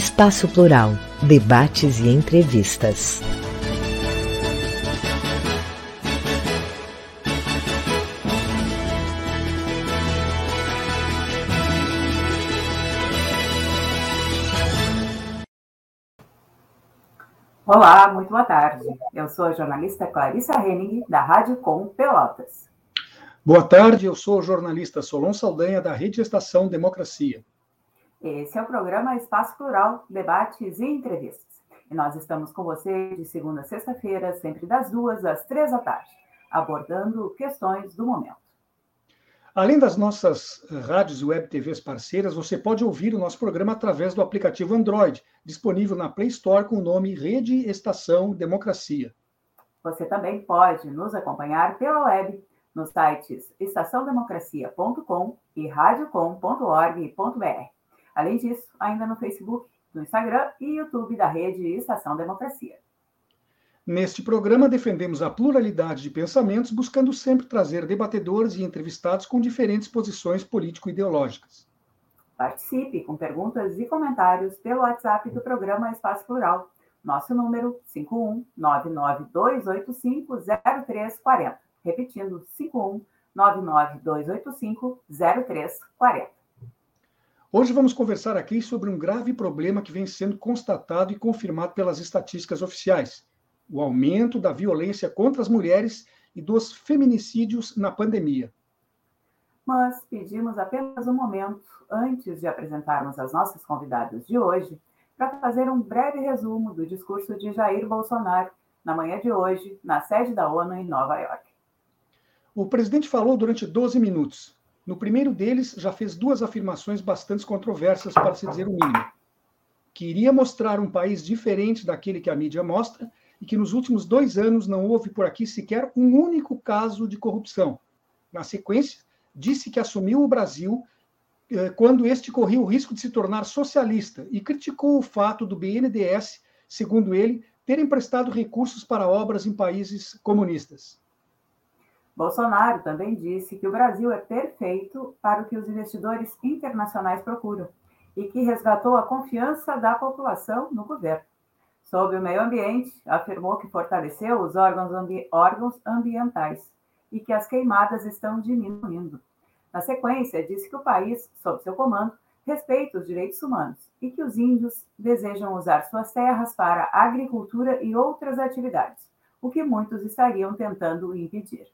Espaço Plural, debates e entrevistas. Olá, muito boa tarde. Eu sou a jornalista Clarissa Henning, da Rádio Com Pelotas. Boa tarde, eu sou o jornalista Solon Saldanha, da Rede Estação Democracia. Esse é o programa Espaço Plural, debates e entrevistas. E nós estamos com você de segunda a sexta-feira, sempre das duas às três da tarde, abordando questões do momento. Além das nossas eh, rádios e web TVs parceiras, você pode ouvir o nosso programa através do aplicativo Android, disponível na Play Store com o nome Rede Estação Democracia. Você também pode nos acompanhar pela web nos sites estaçãodemocracia.com e radiocom.org.br. Além disso, ainda no Facebook, no Instagram e YouTube da rede Estação Democracia. Neste programa, defendemos a pluralidade de pensamentos, buscando sempre trazer debatedores e entrevistados com diferentes posições político-ideológicas. Participe com perguntas e comentários pelo WhatsApp do programa Espaço Plural. Nosso número 51992850340. Repetindo, 51992850340. Hoje vamos conversar aqui sobre um grave problema que vem sendo constatado e confirmado pelas estatísticas oficiais: o aumento da violência contra as mulheres e dos feminicídios na pandemia. Mas pedimos apenas um momento antes de apresentarmos as nossas convidadas de hoje para fazer um breve resumo do discurso de Jair Bolsonaro na manhã de hoje, na sede da ONU em Nova York. O presidente falou durante 12 minutos, no primeiro deles, já fez duas afirmações bastante controversas, para se dizer o mínimo. Que iria mostrar um país diferente daquele que a mídia mostra e que nos últimos dois anos não houve por aqui sequer um único caso de corrupção. Na sequência, disse que assumiu o Brasil eh, quando este corria o risco de se tornar socialista e criticou o fato do BNDES, segundo ele, ter emprestado recursos para obras em países comunistas. Bolsonaro também disse que o Brasil é perfeito para o que os investidores internacionais procuram e que resgatou a confiança da população no governo. Sobre o meio ambiente, afirmou que fortaleceu os órgãos, ambi órgãos ambientais e que as queimadas estão diminuindo. Na sequência, disse que o país, sob seu comando, respeita os direitos humanos e que os índios desejam usar suas terras para agricultura e outras atividades, o que muitos estariam tentando impedir.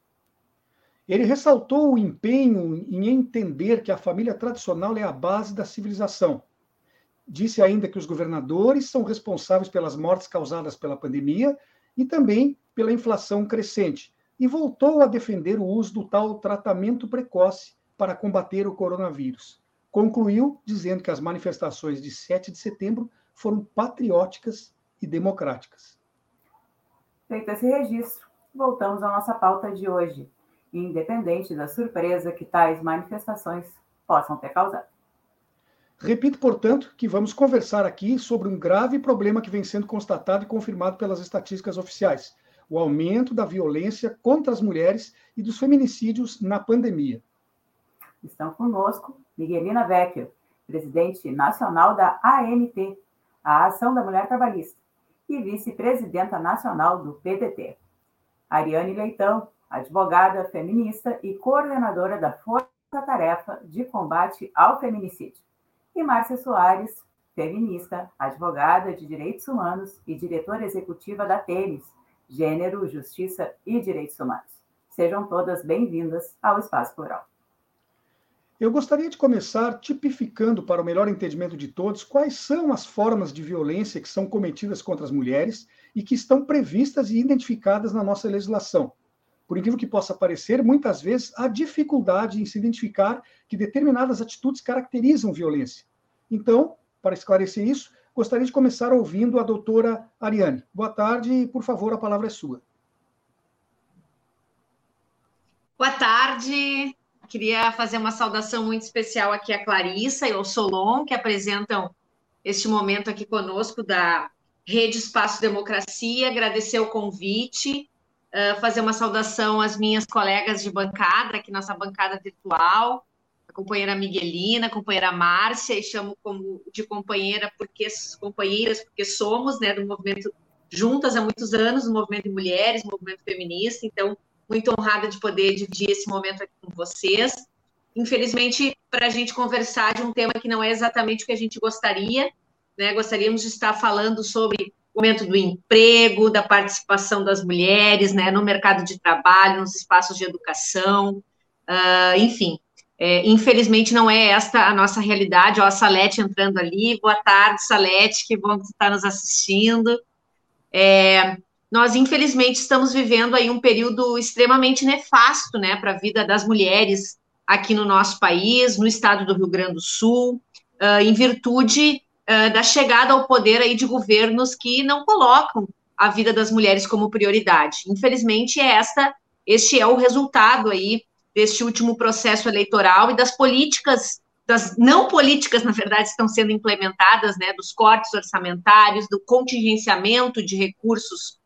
Ele ressaltou o empenho em entender que a família tradicional é a base da civilização. Disse ainda que os governadores são responsáveis pelas mortes causadas pela pandemia e também pela inflação crescente, e voltou a defender o uso do tal tratamento precoce para combater o coronavírus. Concluiu dizendo que as manifestações de 7 de setembro foram patrióticas e democráticas. Feito esse registro, voltamos à nossa pauta de hoje independente da surpresa que tais manifestações possam ter causado. Repito, portanto, que vamos conversar aqui sobre um grave problema que vem sendo constatado e confirmado pelas estatísticas oficiais: o aumento da violência contra as mulheres e dos feminicídios na pandemia. Estão conosco Miguelina Vecchio, presidente nacional da AMT, a Ação da Mulher Trabalhista, e vice-presidenta nacional do PDT. Ariane Leitão, advogada feminista e coordenadora da Força Tarefa de Combate ao Feminicídio. E Márcia Soares, feminista, advogada de direitos humanos e diretora executiva da TEMES, Gênero, Justiça e Direitos Humanos. Sejam todas bem-vindas ao Espaço Plural. Eu gostaria de começar tipificando, para o melhor entendimento de todos, quais são as formas de violência que são cometidas contra as mulheres e que estão previstas e identificadas na nossa legislação. Por incrível que possa parecer, muitas vezes há dificuldade em se identificar que determinadas atitudes caracterizam violência. Então, para esclarecer isso, gostaria de começar ouvindo a doutora Ariane. Boa tarde e, por favor, a palavra é sua. Boa tarde, Queria fazer uma saudação muito especial aqui a Clarissa e ao Solon, que apresentam este momento aqui conosco da Rede Espaço Democracia, agradecer o convite, uh, fazer uma saudação às minhas colegas de bancada, aqui nossa bancada virtual, a companheira Miguelina, a companheira Márcia, e chamo como de companheira porque companheiras porque somos, né, do movimento juntas há muitos anos, do movimento de mulheres, movimento feminista, então muito honrada de poder dividir esse momento aqui com vocês. Infelizmente, para a gente conversar de um tema que não é exatamente o que a gente gostaria, né? Gostaríamos de estar falando sobre o momento do emprego, da participação das mulheres, né, no mercado de trabalho, nos espaços de educação, uh, enfim. É, infelizmente não é esta a nossa realidade. Ó, a Salete entrando ali. Boa tarde, Salete, que bom que você está nos assistindo. É, nós infelizmente estamos vivendo aí um período extremamente nefasto, né, para a vida das mulheres aqui no nosso país, no estado do Rio Grande do Sul, uh, em virtude uh, da chegada ao poder aí de governos que não colocam a vida das mulheres como prioridade. Infelizmente, é esta, este é o resultado aí deste último processo eleitoral e das políticas, das não políticas, na verdade, estão sendo implementadas, né, dos cortes orçamentários, do contingenciamento de recursos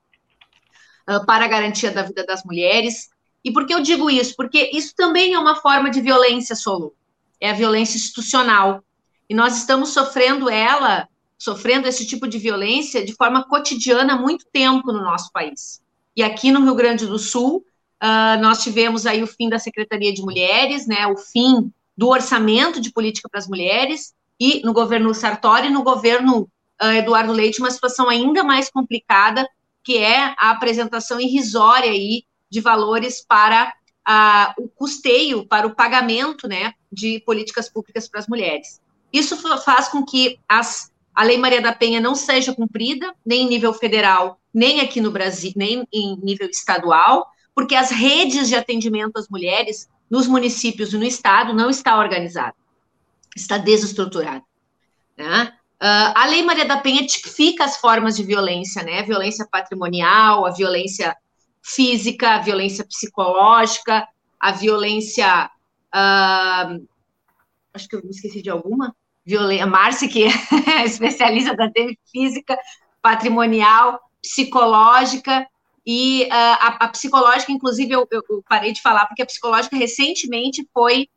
uh, para a garantia da vida das mulheres. E por que eu digo isso? Porque isso também é uma forma de violência, Solo. É a violência institucional. E nós estamos sofrendo ela, sofrendo esse tipo de violência de forma cotidiana há muito tempo no nosso país. E aqui no Rio Grande do Sul, uh, nós tivemos aí o fim da Secretaria de Mulheres, né, o fim do orçamento de política para as mulheres, e no governo Sartori, no governo uh, Eduardo Leite, uma situação ainda mais complicada, que é a apresentação irrisória aí de valores para a, o custeio, para o pagamento né, de políticas públicas para as mulheres. Isso faz com que as, a Lei Maria da Penha não seja cumprida, nem em nível federal, nem aqui no Brasil, nem em nível estadual, porque as redes de atendimento às mulheres nos municípios e no estado não está organizada, está desestruturada. Né? Uh, a Lei Maria da Penha tipifica as formas de violência, né? Violência patrimonial, a violência física, a violência psicológica, a violência. Uh, acho que eu me esqueci de alguma. Violência, Márcia, que é especialista da TV física, patrimonial, psicológica. E uh, a, a, psicológica, inclusive, eu, eu, parei de falar, porque a psicológica recentemente foi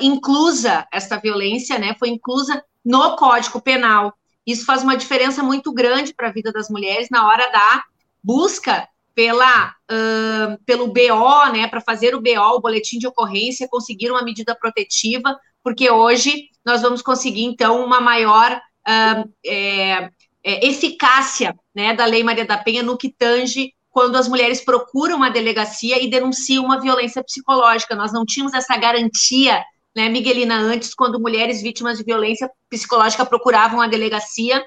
inclusa, esta violência, né? Foi inclusa no Código Penal. Isso faz uma diferença muito grande para a vida das mulheres na hora da busca pela, uh, pelo BO, né, para fazer o BO, o boletim de ocorrência, conseguir uma medida protetiva, porque hoje nós vamos conseguir, então, uma maior uh, é, é, eficácia né, da Lei Maria da Penha no que tange quando as mulheres procuram uma delegacia e denunciam uma violência psicológica. Nós não tínhamos essa garantia né, Miguelina, antes, quando mulheres vítimas de violência psicológica procuravam a delegacia,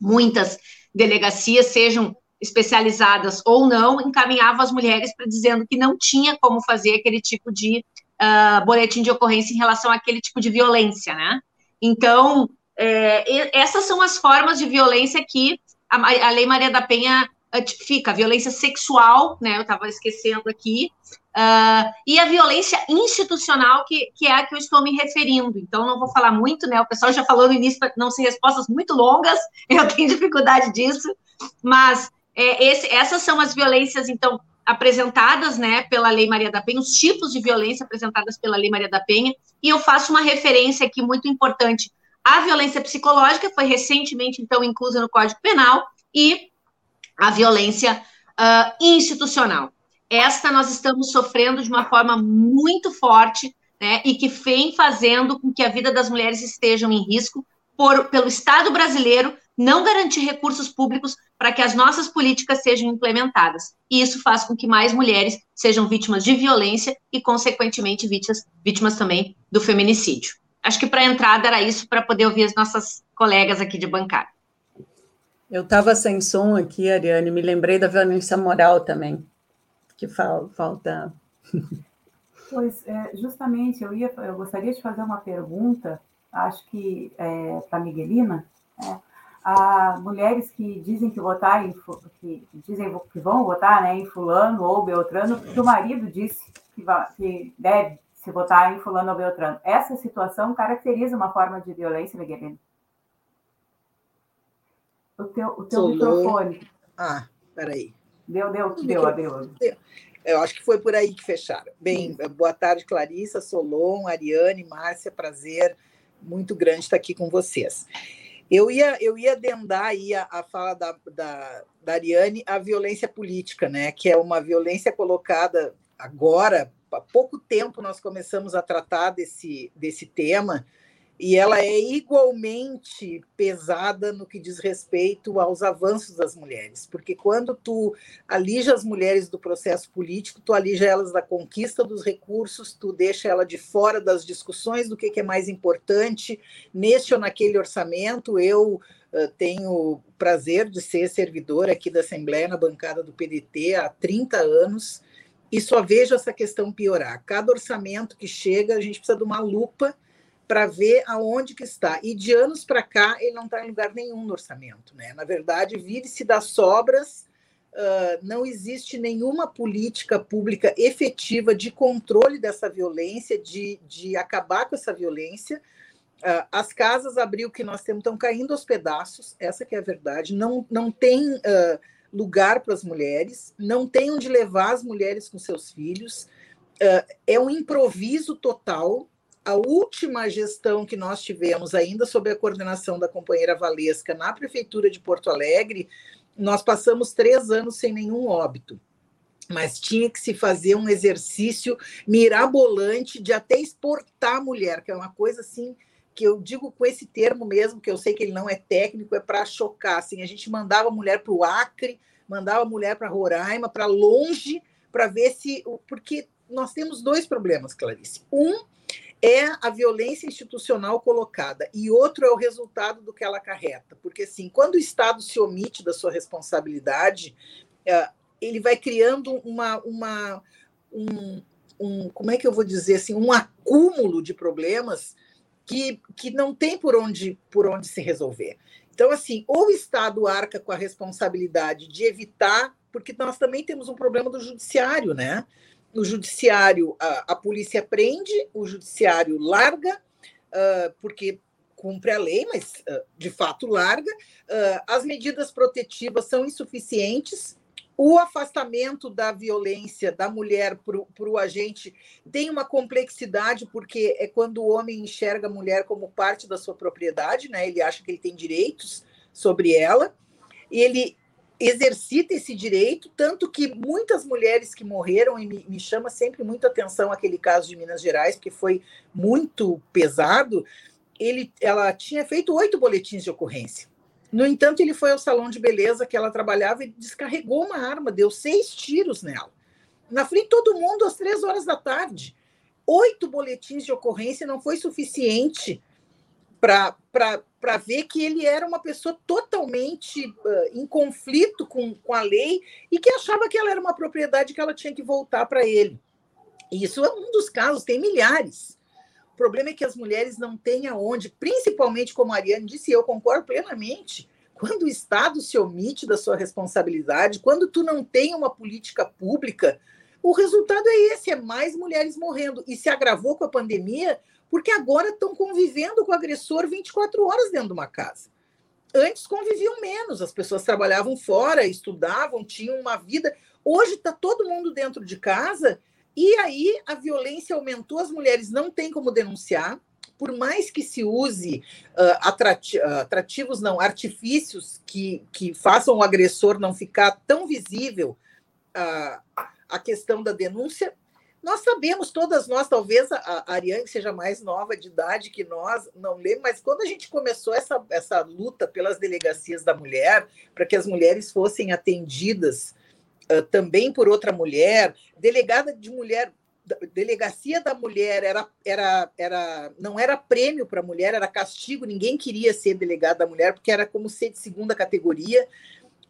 muitas delegacias, sejam especializadas ou não, encaminhavam as mulheres para dizendo que não tinha como fazer aquele tipo de uh, boletim de ocorrência em relação àquele tipo de violência, né? Então, é, essas são as formas de violência que a, a Lei Maria da Penha tipifica, violência sexual, né? Eu estava esquecendo aqui, Uh, e a violência institucional, que, que é a que eu estou me referindo. Então, não vou falar muito, né? O pessoal já falou no início não ser respostas muito longas, eu tenho dificuldade disso, mas é, esse, essas são as violências, então, apresentadas né, pela Lei Maria da Penha, os tipos de violência apresentadas pela Lei Maria da Penha, e eu faço uma referência aqui muito importante à violência psicológica, foi recentemente, então, inclusa no Código Penal, e a violência uh, institucional. Esta nós estamos sofrendo de uma forma muito forte, né, e que vem fazendo com que a vida das mulheres estejam em risco por, pelo Estado brasileiro não garantir recursos públicos para que as nossas políticas sejam implementadas. E isso faz com que mais mulheres sejam vítimas de violência e, consequentemente, vítimas, vítimas também do feminicídio. Acho que para a entrada era isso, para poder ouvir as nossas colegas aqui de bancada. Eu estava sem som aqui, Ariane, me lembrei da violência moral também que falta. Pois, é, justamente, eu, ia, eu gostaria de fazer uma pergunta, acho que é, para a Miguelina. É, a mulheres que dizem que votar em, que dizem que vão votar né, em fulano ou beltrano, que o marido disse que, que deve se votar em fulano ou beltrano. Essa situação caracteriza uma forma de violência, Miguelina? O teu, o teu microfone. Ah, peraí. Deu, deu, deu, deu. Eu acho que foi por aí que fecharam. Bem, boa tarde, Clarissa, Solon, Ariane, Márcia, prazer muito grande estar aqui com vocês. Eu ia, eu ia adendar aí a, a fala da, da, da Ariane a violência política, né? que é uma violência colocada agora, há pouco tempo nós começamos a tratar desse, desse tema, e ela é igualmente pesada no que diz respeito aos avanços das mulheres, porque quando tu alija as mulheres do processo político, tu alija elas da conquista dos recursos, tu deixa ela de fora das discussões do que é mais importante neste ou naquele orçamento. Eu uh, tenho o prazer de ser servidora aqui da Assembleia na bancada do PDT há 30 anos e só vejo essa questão piorar. Cada orçamento que chega, a gente precisa de uma lupa para ver aonde que está. E de anos para cá, ele não está em lugar nenhum no orçamento. Né? Na verdade, vive-se das sobras, uh, não existe nenhuma política pública efetiva de controle dessa violência, de, de acabar com essa violência. Uh, as casas abril que nós temos estão caindo aos pedaços, essa que é a verdade. Não, não tem uh, lugar para as mulheres, não tem onde levar as mulheres com seus filhos. é um improviso total a última gestão que nós tivemos, ainda sob a coordenação da companheira Valesca, na Prefeitura de Porto Alegre, nós passamos três anos sem nenhum óbito. Mas tinha que se fazer um exercício mirabolante de até exportar a mulher, que é uma coisa assim que eu digo com esse termo mesmo, que eu sei que ele não é técnico, é para chocar. Assim, a gente mandava a mulher para o Acre, mandava a mulher para Roraima, para longe, para ver se. Porque nós temos dois problemas, Clarice. Um é a violência institucional colocada e outro é o resultado do que ela acarreta. Porque, assim, quando o Estado se omite da sua responsabilidade, é, ele vai criando uma, uma um, um, como é que eu vou dizer assim, um acúmulo de problemas que, que não tem por onde, por onde se resolver. Então, assim, ou o Estado arca com a responsabilidade de evitar, porque nós também temos um problema do judiciário, né? O judiciário, a, a polícia prende, o judiciário larga, uh, porque cumpre a lei, mas uh, de fato larga, uh, as medidas protetivas são insuficientes, o afastamento da violência da mulher para o agente tem uma complexidade, porque é quando o homem enxerga a mulher como parte da sua propriedade, né? ele acha que ele tem direitos sobre ela, ele exercita esse direito, tanto que muitas mulheres que morreram, e me, me chama sempre muito atenção aquele caso de Minas Gerais, que foi muito pesado, ele, ela tinha feito oito boletins de ocorrência. No entanto, ele foi ao salão de beleza que ela trabalhava e descarregou uma arma, deu seis tiros nela. Na frente todo mundo, às três horas da tarde. Oito boletins de ocorrência não foi suficiente para ver que ele era uma pessoa totalmente uh, em conflito com, com a lei e que achava que ela era uma propriedade que ela tinha que voltar para ele. Isso é um dos casos, tem milhares. O problema é que as mulheres não têm aonde, principalmente como a Ariane disse, eu concordo plenamente, quando o Estado se omite da sua responsabilidade, quando tu não tem uma política pública o resultado é esse: é mais mulheres morrendo. E se agravou com a pandemia, porque agora estão convivendo com o agressor 24 horas dentro de uma casa. Antes conviviam menos, as pessoas trabalhavam fora, estudavam, tinham uma vida. Hoje está todo mundo dentro de casa e aí a violência aumentou, as mulheres não têm como denunciar, por mais que se use uh, atrativos, não, artifícios que, que façam o agressor não ficar tão visível uh, a questão da denúncia, nós sabemos, todas nós, talvez a, Ariane seja mais nova de idade que nós, não lembro, mas quando a gente começou essa, essa luta pelas delegacias da mulher, para que as mulheres fossem atendidas uh, também por outra mulher, delegada de mulher, delegacia da mulher era, era, era não era prêmio para mulher, era castigo, ninguém queria ser delegada da mulher, porque era como ser de segunda categoria.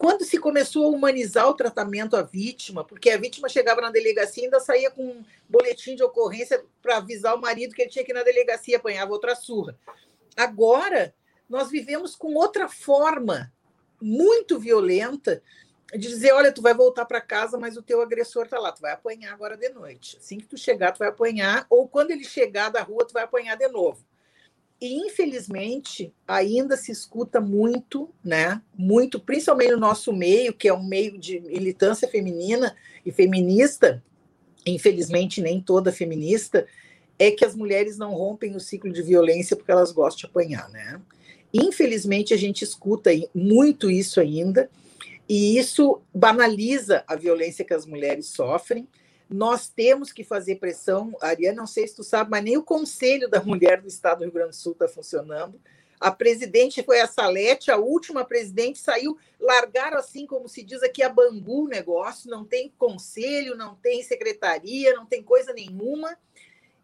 Quando se começou a humanizar o tratamento à vítima, porque a vítima chegava na delegacia e ainda saía com um boletim de ocorrência para avisar o marido que ele tinha que ir na delegacia, apanhava outra surra. Agora, nós vivemos com outra forma muito violenta de dizer, olha, tu vai voltar para casa, mas o teu agressor está lá, tu vai apanhar agora de noite. Assim que tu chegar, tu vai apanhar, ou quando ele chegar da rua, tu vai apanhar de novo. E, infelizmente, ainda se escuta muito, né? Muito, principalmente no nosso meio, que é um meio de militância feminina e feminista, infelizmente nem toda feminista, é que as mulheres não rompem o ciclo de violência porque elas gostam de apanhar, né? Infelizmente, a gente escuta muito isso ainda, e isso banaliza a violência que as mulheres sofrem nós temos que fazer pressão. Ariane, não sei se tu sabe, mas nem o Conselho da Mulher do Estado do Rio Grande do Sul está funcionando. A presidente foi a Salete, a última presidente saiu, largaram assim, como se diz aqui, a bambu o negócio, não tem conselho, não tem secretaria, não tem coisa nenhuma.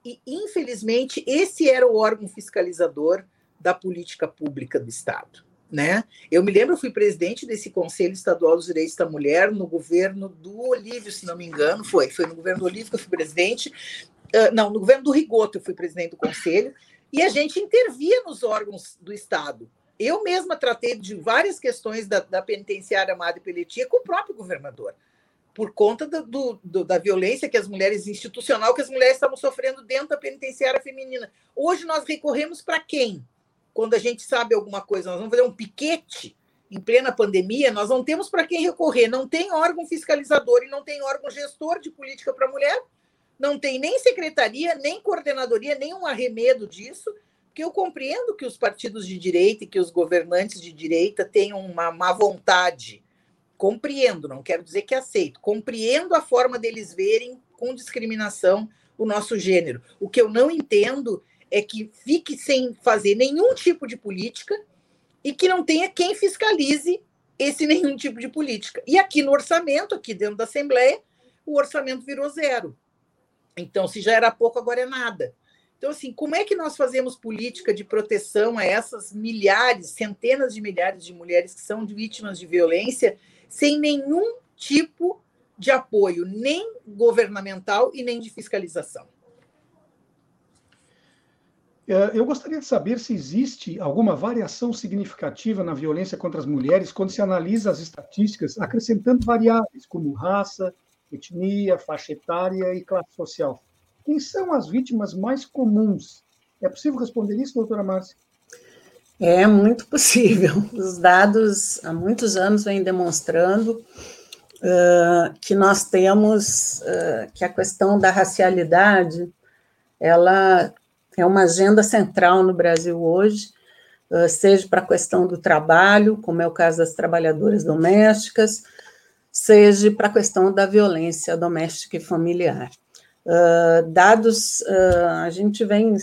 E, infelizmente, esse era o órgão fiscalizador da política pública do Estado né? Eu me lembro, eu fui presidente desse Conselho Estadual dos Direitos da Mulher no governo do Olívio, se não me engano, foi, foi no governo do Olívio que eu fui presidente, uh, não, no governo do Rigoto eu fui presidente do Conselho, e a gente intervia nos órgãos do Estado. Eu mesma tratei de várias questões da, da penitenciária Amada Peletia com o próprio governador, por conta do, do, da violência que as mulheres, institucional, que as mulheres estavam sofrendo dentro da penitenciária feminina. Hoje nós recorremos para quem? Quando a gente sabe alguma coisa, nós vamos fazer um piquete em plena pandemia, nós não temos para quem recorrer, não tem órgão fiscalizador e não tem órgão gestor de política para mulher, não tem nem secretaria, nem coordenadoria, nem um arremedo disso, porque eu compreendo que os partidos de direita e que os governantes de direita tenham uma má vontade. Compreendo, não quero dizer que aceito. Compreendo a forma deles verem com discriminação o nosso gênero. O que eu não entendo é que fique sem fazer nenhum tipo de política e que não tenha quem fiscalize esse nenhum tipo de política. E aqui no orçamento, aqui dentro da Assembleia, o orçamento virou zero. Então, se já era pouco, agora é nada. Então, assim, como é que nós fazemos política de proteção a essas milhares, centenas de milhares de mulheres que são vítimas de violência sem nenhum tipo de apoio, nem governamental e nem de fiscalização? É, eu gostaria de saber se existe alguma variação significativa na violência contra as mulheres quando se analisa as estatísticas, acrescentando variáveis como raça, etnia, faixa etária e classe social. Quem são as vítimas mais comuns? É possível responder isso, doutora Márcia? É muito possível. Os dados há muitos anos vêm demonstrando uh, que nós temos uh, que a questão da racialidade ela é uma agenda central no Brasil hoje, seja para a questão do trabalho, como é o caso das trabalhadoras domésticas, seja para a questão da violência doméstica e familiar. Uh, dados, uh, a gente vem,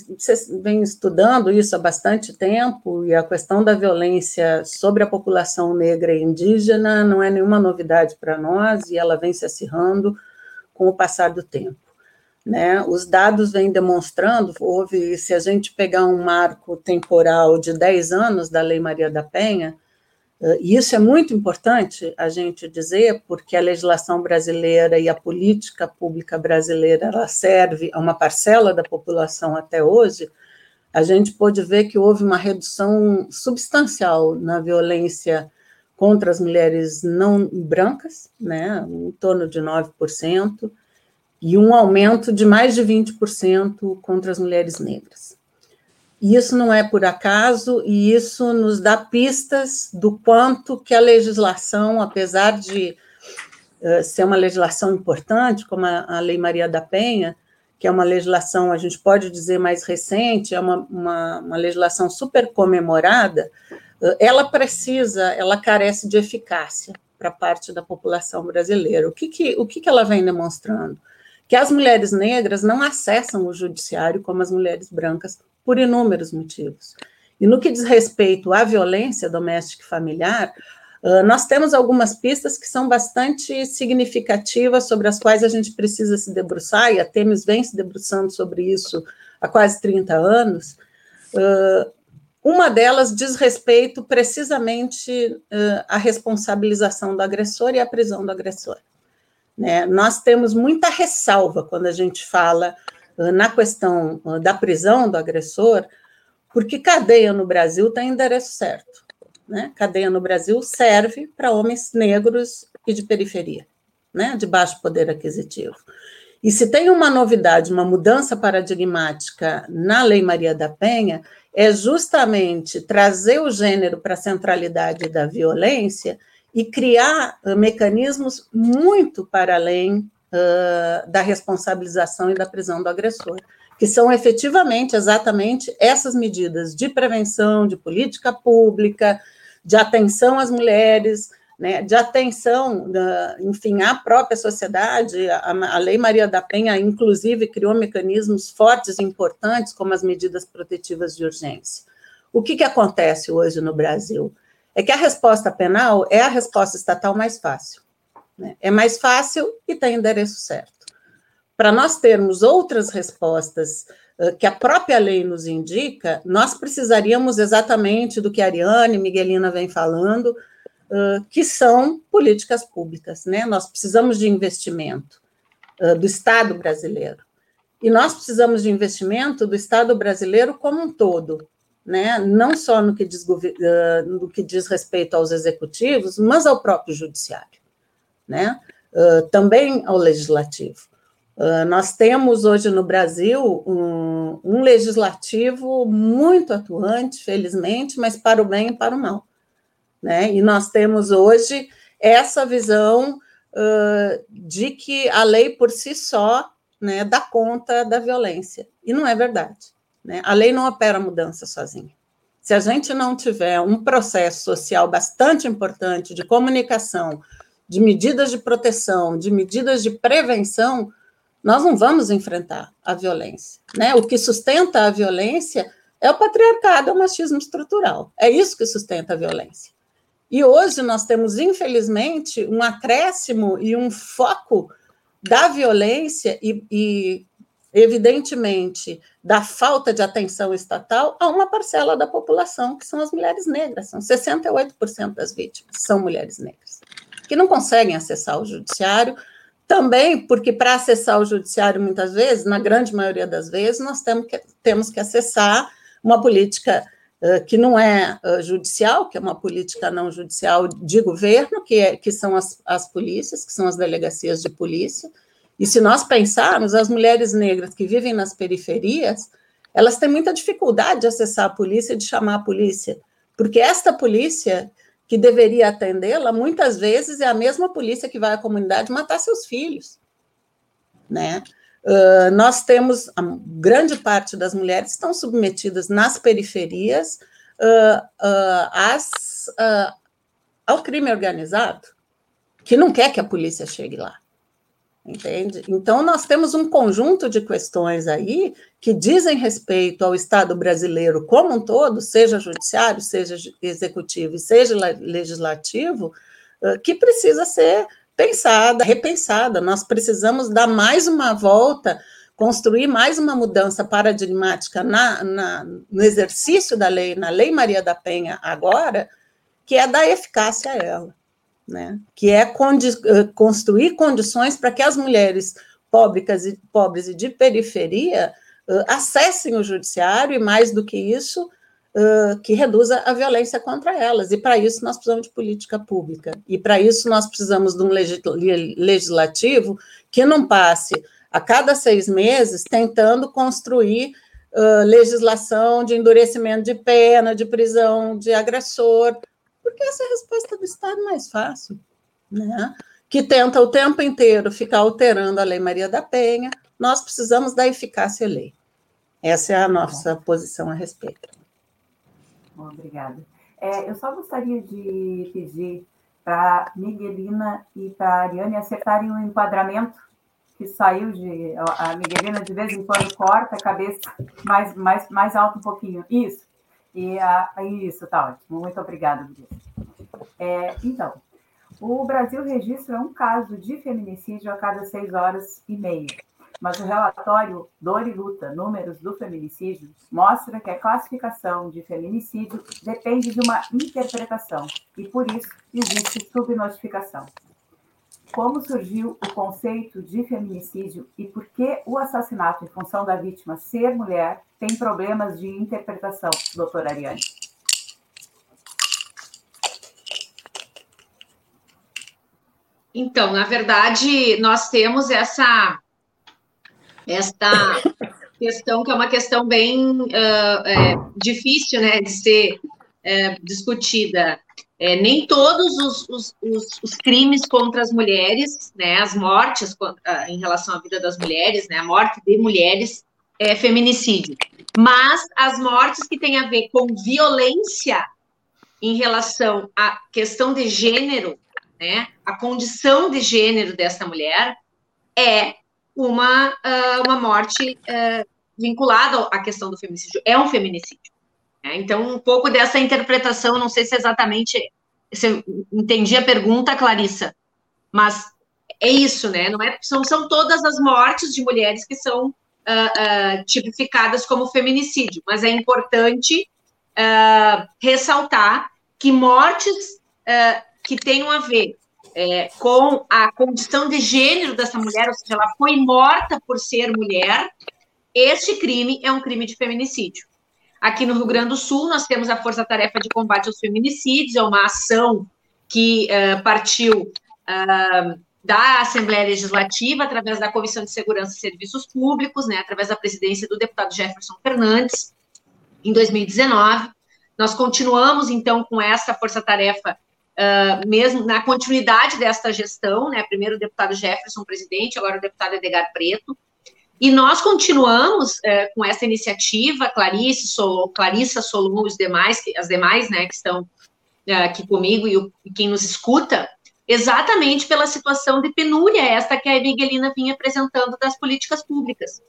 vem estudando isso há bastante tempo, e a questão da violência sobre a população negra e indígena não é nenhuma novidade para nós, e ela vem se acirrando com o passar do tempo. Né? Os dados vêm demonstrando, houve, se a gente pegar um marco temporal de 10 anos da Lei Maria da Penha, eh, e isso é muito importante a gente dizer, porque a legislação brasileira e a política pública brasileira ela serve a uma parcela da população até hoje, a gente pôde ver que houve uma redução substancial na violência contra as mulheres não brancas, né, em torno de 9%, e um aumento de mais de 20% contra as mulheres negras. Isso não é por acaso, e isso nos dá pistas do quanto que a legislação, apesar de uh, ser uma legislação importante, como a, Lei Maria da Penha, que é uma legislação, a gente pode dizer, mais recente, é uma, uma, uma legislação super comemorada, uh, ela precisa, ela carece de eficácia para parte da população brasileira. O que, que, o que, que ela vem demonstrando? Que as mulheres negras não acessam o judiciário como as mulheres brancas por inúmeros motivos. E no que diz respeito à violência doméstica e familiar, nós temos algumas pistas que são bastante significativas, sobre as quais a gente precisa se debruçar, e a Temes vem se debruçando sobre isso há quase 30 anos. Uma delas diz respeito precisamente à responsabilização do agressor e à prisão do agressor. Né? Nós temos muita ressalva quando a gente fala na questão da prisão do agressor, porque cadeia no Brasil tem endereço certo. Né? Cadeia no Brasil serve para homens negros e de periferia, né? de baixo poder aquisitivo. E se tem uma novidade, uma mudança paradigmática na Lei Maria da Penha, é justamente trazer o gênero para a centralidade da violência e criar mecanismos muito para além uh, da responsabilização e da prisão do agressor, que são efetivamente, exatamente, essas medidas de prevenção, de política pública, de atenção às mulheres, né, de atenção, enfim, à própria sociedade. A, a, Lei Maria da Penha, inclusive, criou mecanismos fortes e importantes, como as medidas protetivas de urgência. O que, que acontece hoje no Brasil? É que a resposta penal é a resposta estatal mais fácil. Né? É mais fácil e tem endereço certo. Para nós termos outras respostas uh, que a própria lei nos indica, nós precisaríamos exatamente do que a Ariane e Miguelina vem falando, uh, que são políticas públicas. Né? Nós precisamos de investimento uh, do Estado brasileiro. E nós precisamos de investimento do Estado brasileiro como um todo, né? não só no que, diz, no que diz respeito aos executivos, mas ao próprio judiciário né? Também ao legislativo. Nós temos hoje no Brasil um, um, legislativo muito atuante, felizmente, mas para o bem e para o mal. Né? E nós temos hoje essa visão uh, de que a lei por si só né, dá conta da violência. E não é verdade. Né? A lei não opera mudança sozinha. Se a gente não tiver um processo social bastante importante de comunicação, de medidas de proteção, de medidas de prevenção, nós não vamos enfrentar a violência. Né? O que sustenta a violência é o patriarcado, é o machismo estrutural. É isso que sustenta a violência. E hoje nós temos, infelizmente, um acréscimo e um foco da violência e, e evidentemente, da falta de atenção estatal a uma parcela da população, que são as mulheres negras. São 68% das vítimas são mulheres negras que não conseguem acessar o judiciário, também porque para acessar o judiciário, muitas vezes, na grande maioria das vezes, nós temos que, temos que acessar uma política uh, que não é uh, judicial, que é uma política não judicial de governo, que, é, que são as, as polícias, que são as delegacias de polícia. E se nós pensarmos, as mulheres negras que vivem nas periferias, elas têm muita dificuldade de acessar a polícia e de chamar a polícia, porque esta polícia que deveria atendê-la, muitas vezes é a mesma polícia que vai à comunidade matar seus filhos, né? Uh, nós temos a grande parte das mulheres estão submetidas nas periferias uh, uh, ao crime organizado, que não quer que a polícia chegue lá entende? Então, nós temos um conjunto de questões aí que dizem respeito ao Estado brasileiro como um todo, seja judiciário, seja executivo e seja legislativo, que precisa ser pensada, repensada. Nós precisamos dar mais uma volta, construir mais uma mudança paradigmática na, na, no exercício da lei, na Lei Maria da Penha agora, que é dar eficácia a ela né? que é condi eh, construir condições para que as mulheres pobres e, pobres e de periferia uh, acessem o judiciário e, mais do que isso, uh, que reduza a violência contra elas. E, para isso, nós precisamos de política pública. E, para isso, nós precisamos de um legislativo que não passe a cada seis meses, tentando construir uh, legislação de endurecimento de pena, de prisão de agressor, porque essa é a resposta do Estado mais fácil, né? que tenta o tempo inteiro ficar alterando a Lei Maria da Penha, nós precisamos da eficácia lei. Essa é a nossa posição a respeito. Bom, obrigada. É, eu só gostaria de pedir para Miguelina e para Ariane acertarem o um enquadramento que saiu de. A Miguelina de vez em quando corta a cabeça mais, mais, mais alto um pouquinho. Isso. E a, isso, tá ótimo. Muito obrigada, é, Então, o Brasil registra um caso de feminicídio a cada seis horas e meia. Mas o relatório Dor e Luta, Números do Feminicídio, mostra que a classificação de feminicídio depende de uma interpretação e, por isso, existe subnotificação. Como surgiu o conceito de feminicídio e por que o assassinato em função da vítima ser mulher tem problemas de interpretação, doutora Ariane? Então, na verdade, nós temos essa esta questão que é uma questão bem uh, é, difícil, né, de ser é, discutida. É, nem todos os, os, os, os, crimes contra as mulheres, né, as mortes contra, em relação à vida das mulheres, né, a morte de mulheres é feminicídio. Mas as mortes que têm a ver com violência em relação à questão de gênero, né, a condição de gênero dessa mulher, é uma, uh, uma morte uh, vinculada à questão do feminicídio. É um feminicídio. Né? Então, um pouco dessa interpretação, não sei se exatamente se entendi a pergunta, Clarissa, mas é isso, né? Não é, são, são todas as mortes de mulheres que são uh, tipificadas como feminicídio, mas é importante ressaltar que mortes que tenham a ver é, com a condição de gênero dessa mulher, ou seja, ela foi morta por ser mulher, este crime é um crime de feminicídio. Aqui no Rio Grande do Sul, nós temos a Força Tarefa de Combate aos Feminicídios, é uma ação que uh, partiu uh, da Assembleia Legislativa, através da Comissão de Segurança e Serviços Públicos, né, através da presidência do deputado Jefferson Fernandes, em 2019. Nós continuamos, então, com essa força-tarefa uh, mesmo na continuidade desta gestão, né? Primeiro o deputado Jefferson, presidente, agora o deputado Edgar Preto. E nós continuamos uh, com essa iniciativa, Clarice, Clarissa, Solon, os demais, as demais, né, que estão uh, aqui comigo e, o, e quem nos escuta, exatamente pela situação de penúria esta que a Miguelina vinha apresentando das políticas públicas.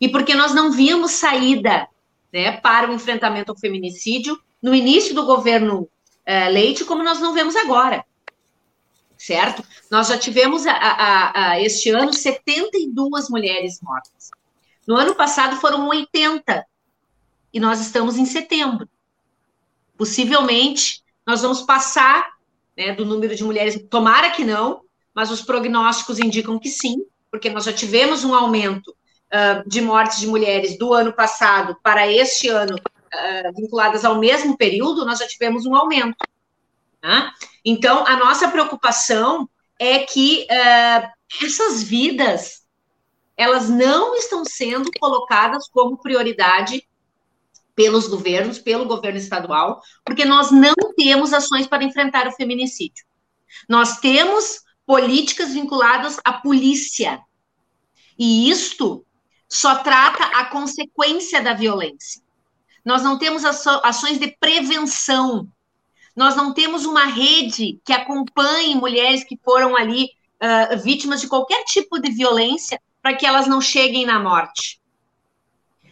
E porque nós não víamos saída né, para o enfrentamento ao feminicídio. No início do governo é, leite, como nós não vemos agora. Certo? Nós já tivemos a, a, a, este ano 72 mulheres mortas. No ano passado foram 80. E nós estamos em setembro. Possivelmente, nós vamos passar né, do número de mulheres, tomara que não, mas os prognósticos indicam que sim, porque nós já tivemos um aumento uh, de mortes de mulheres do ano passado para este ano uh, vinculadas ao mesmo período, nós já tivemos um aumento. Né? Então, a nossa preocupação é que uh, essas vidas, elas não estão sendo colocadas como prioridade pelos governos, pelo governo estadual, porque nós não temos ações para enfrentar o feminicídio. Nós temos políticas vinculadas à polícia. E isto só trata a consequência da violência nós não temos ações de prevenção, nós não temos uma rede que acompanhe mulheres que foram ali uh, vítimas de qualquer tipo de violência para que elas não cheguem na morte.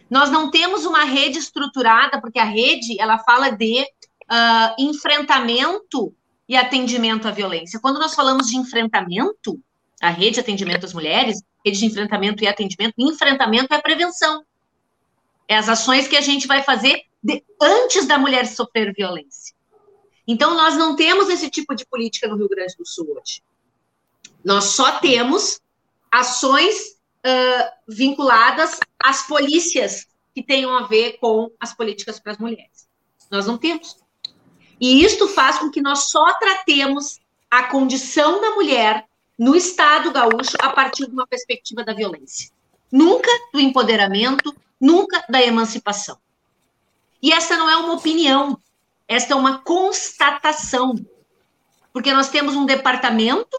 Nós não temos uma rede estruturada, porque a rede ela fala de uh, enfrentamento e atendimento à violência. Quando nós falamos de enfrentamento, a rede de atendimento às mulheres, rede de enfrentamento e atendimento, enfrentamento é a prevenção. É as ações que a gente vai fazer de, antes da mulher sofrer violência. Então, nós não temos esse tipo de política no Rio Grande do Sul hoje. Nós só temos ações uh, vinculadas às polícias que tenham a ver com as políticas para as mulheres. Nós não temos. E isto faz com que nós só tratemos a condição da mulher no Estado gaúcho a partir de uma perspectiva da violência. nunca do empoderamento, nunca da emancipação. E essa não é uma opinião, esta é uma constatação. Porque nós temos um departamento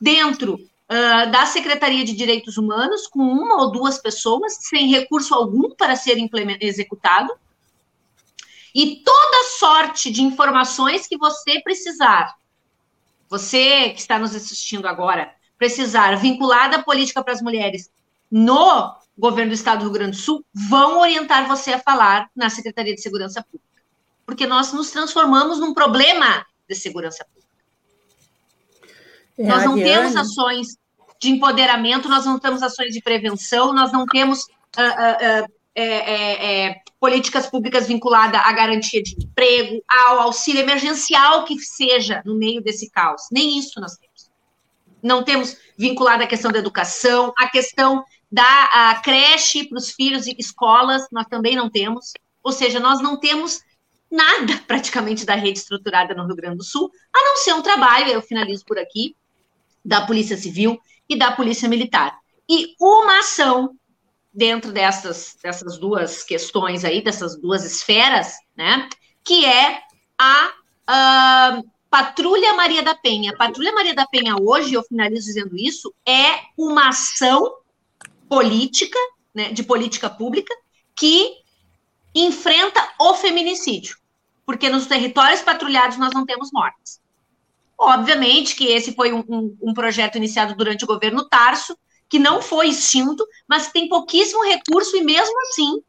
dentro uh, da Secretaria de Direitos Humanos, com uma ou duas pessoas, sem recurso algum para ser executado, e toda sorte de informações que você precisar, você que está nos assistindo agora, precisar, vinculada à política para as mulheres no governo do Estado do Rio Grande do Sul, vão orientar você a falar na Secretaria de Segurança Pública. Porque nós nos transformamos num problema de segurança pública. É, nós não temos ações de empoderamento, nós não temos ações de prevenção, nós não temos uh, uh, uh, é, é, políticas públicas vinculadas à garantia de emprego, ao auxílio emergencial que seja no meio desse caos. Nem isso nós temos. Não temos vinculado a questão da educação, a questão da creche para os filhos e escolas, nós também não temos. Ou seja, nós não temos nada praticamente da rede estruturada no Rio Grande do Sul, a não ser um trabalho, eu finalizo por aqui, da Polícia Civil e da Polícia Militar. E uma ação dentro dessas, dessas duas questões aí, dessas duas esferas, né, que é a, a Patrulha Maria da Penha. Patrulha Maria da Penha hoje, eu finalizo dizendo isso, é uma ação política, né, de política pública, que enfrenta o feminicídio, porque nos territórios patrulhados nós não temos mortes. Obviamente que esse foi um, um, um projeto iniciado durante o governo Tarso, que não foi extinto, mas tem pouquíssimo recurso e mesmo assim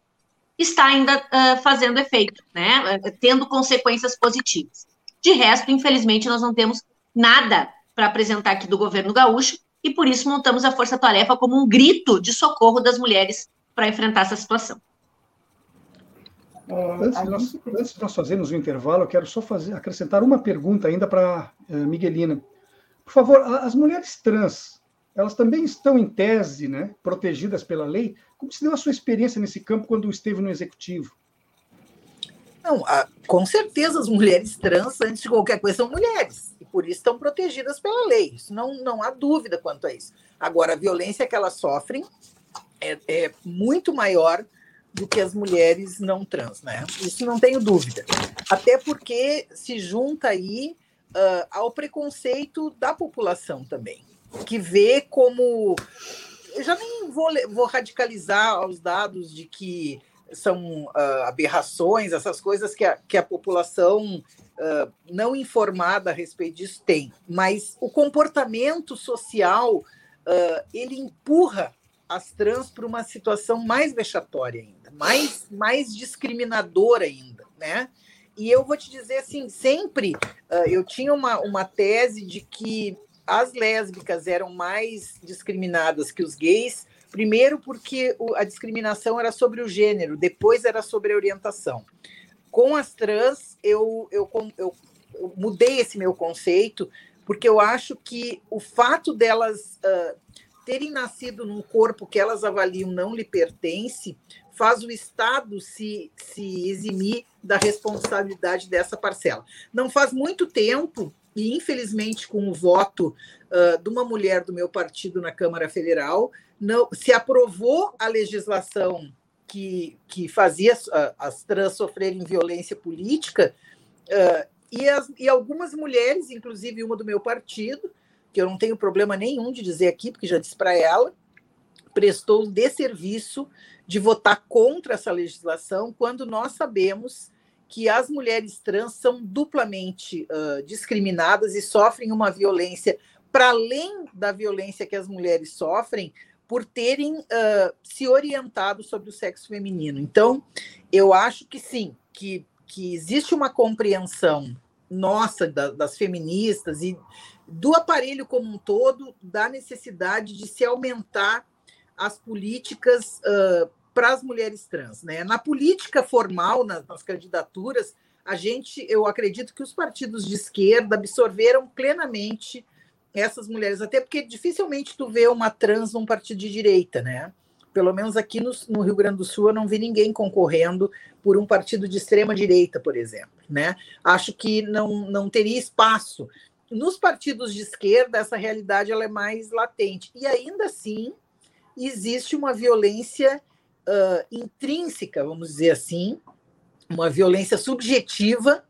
está ainda uh, fazendo efeito, né? Uh, tendo consequências positivas. De resto, infelizmente, nós não temos nada para apresentar aqui do governo gaúcho e por isso montamos a Força Tarefa como um grito de socorro das mulheres para enfrentar essa situação. É, antes, de nós, antes, de nós, fazermos o intervalo, eu quero só fazer, acrescentar uma pergunta ainda para uh, Miguelina. Por favor, as mulheres trans, elas também estão, em tese, né, protegidas pela lei. Como se deu a sua experiência nesse campo quando esteve no executivo? Não, a, com certeza as mulheres trans, antes de qualquer coisa, são mulheres, e por isso estão protegidas pela lei. Isso não, não há dúvida quanto a isso. Agora, a violência que elas sofrem é, é muito maior do que as mulheres não trans, né? Isso não tenho dúvida. Até porque se junta aí uh, ao preconceito da população também que vê como. Eu já nem vou, vou radicalizar os dados de que são uh, aberrações, essas coisas que a, que a população uh, não informada a respeito disso tem. Mas o comportamento social ele empurra as trans para uma situação mais vexatória ainda, mais, mais discriminadora ainda, né? E eu vou te dizer assim, sempre eu tinha uma, uma tese de que as lésbicas eram mais discriminadas que os gays, primeiro porque a discriminação era sobre o gênero, depois era sobre a orientação. Com as trans, eu, eu, eu, eu mudei esse meu conceito, porque eu acho que o fato delas uh, terem nascido num corpo que elas avaliam não lhe pertence, faz o Estado se, se eximir da responsabilidade dessa parcela. Não faz muito tempo e infelizmente com o voto uh, de uma mulher do meu partido na Câmara Federal, não se aprovou a legislação que, que fazia as, as trans sofrerem violência política, uh, e, as, e algumas mulheres, inclusive uma do meu partido, que eu não tenho problema nenhum de dizer aqui, porque já disse para ela, prestou de serviço de votar contra essa legislação, quando nós sabemos que as mulheres trans são duplamente uh, discriminadas e sofrem uma violência para além da violência que as mulheres sofrem por terem uh, se orientado sobre o sexo feminino. Então, eu acho que sim, que, que existe uma compreensão nossa da, das feministas e do aparelho como um todo da necessidade de se aumentar as políticas uh, para as mulheres trans. Né? Na política formal, nas, nas candidaturas, a gente, eu acredito que os partidos de esquerda absorveram plenamente essas mulheres, até porque dificilmente tu vê uma trans num partido de direita, né? Pelo menos aqui no, no, Rio Grande do Sul eu não vi ninguém concorrendo por um partido de extrema direita, por exemplo, né? Acho que não, não teria espaço. Nos partidos de esquerda essa realidade ela é mais latente e ainda assim existe uma violência uh, intrínseca, vamos dizer assim, uma violência subjetiva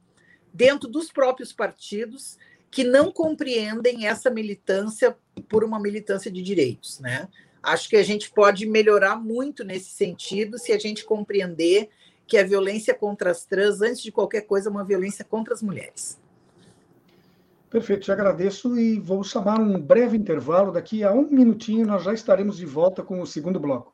dentro dos próprios partidos que não compreendem essa militância por uma militância de direitos, né? Acho que a gente pode melhorar muito nesse sentido se a gente compreender que a violência contra as trans, antes de qualquer coisa, é uma violência contra as mulheres. Perfeito, te agradeço e vou chamar um breve intervalo. Daqui a um minutinho nós já estaremos de volta com o segundo bloco.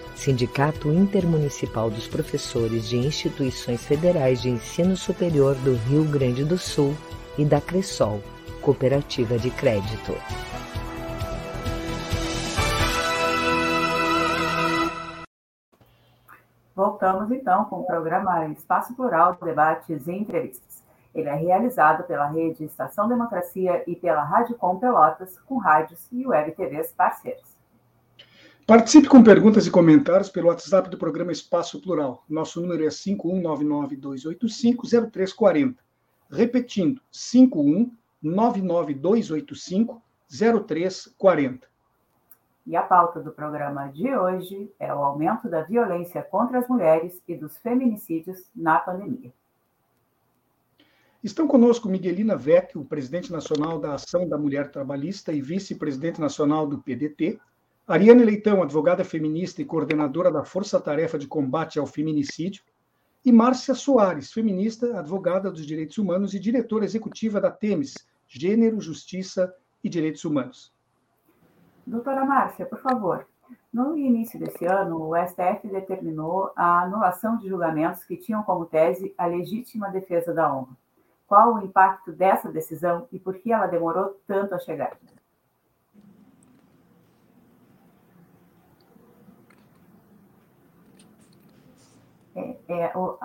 Sindicato Intermunicipal dos Professores de Instituições Federais de Ensino Superior do Rio Grande do Sul e da Cressol, Cooperativa de Crédito. Voltamos então com o programa Espaço Plural, Debates e Entrevistas. Ele é realizado pela Rede Estação Democracia e pela Rádio Com Pelotas, com rádios e web TVs parceiros. Participe com perguntas e comentários pelo WhatsApp do programa Espaço Plural. Nosso número é 51992850340. Repetindo, 51992850340. E a pauta do programa de hoje é o aumento da violência contra as mulheres e dos feminicídios na pandemia. Estão conosco Miguelina Vecchio, presidente nacional da Ação da Mulher Trabalhista e vice-presidente nacional do PDT, Ariane Leitão, advogada feminista e coordenadora da Força Tarefa de Combate ao Feminicídio, e Márcia Soares, feminista, advogada dos direitos humanos e diretora executiva da TEMES, Gênero, Justiça e Direitos Humanos. Doutora Márcia, por favor. No início desse ano, o STF determinou a anulação de julgamentos que tinham como tese a legítima defesa da honra. Qual o impacto dessa decisão e por que ela demorou tanto a chegar? É, é, o...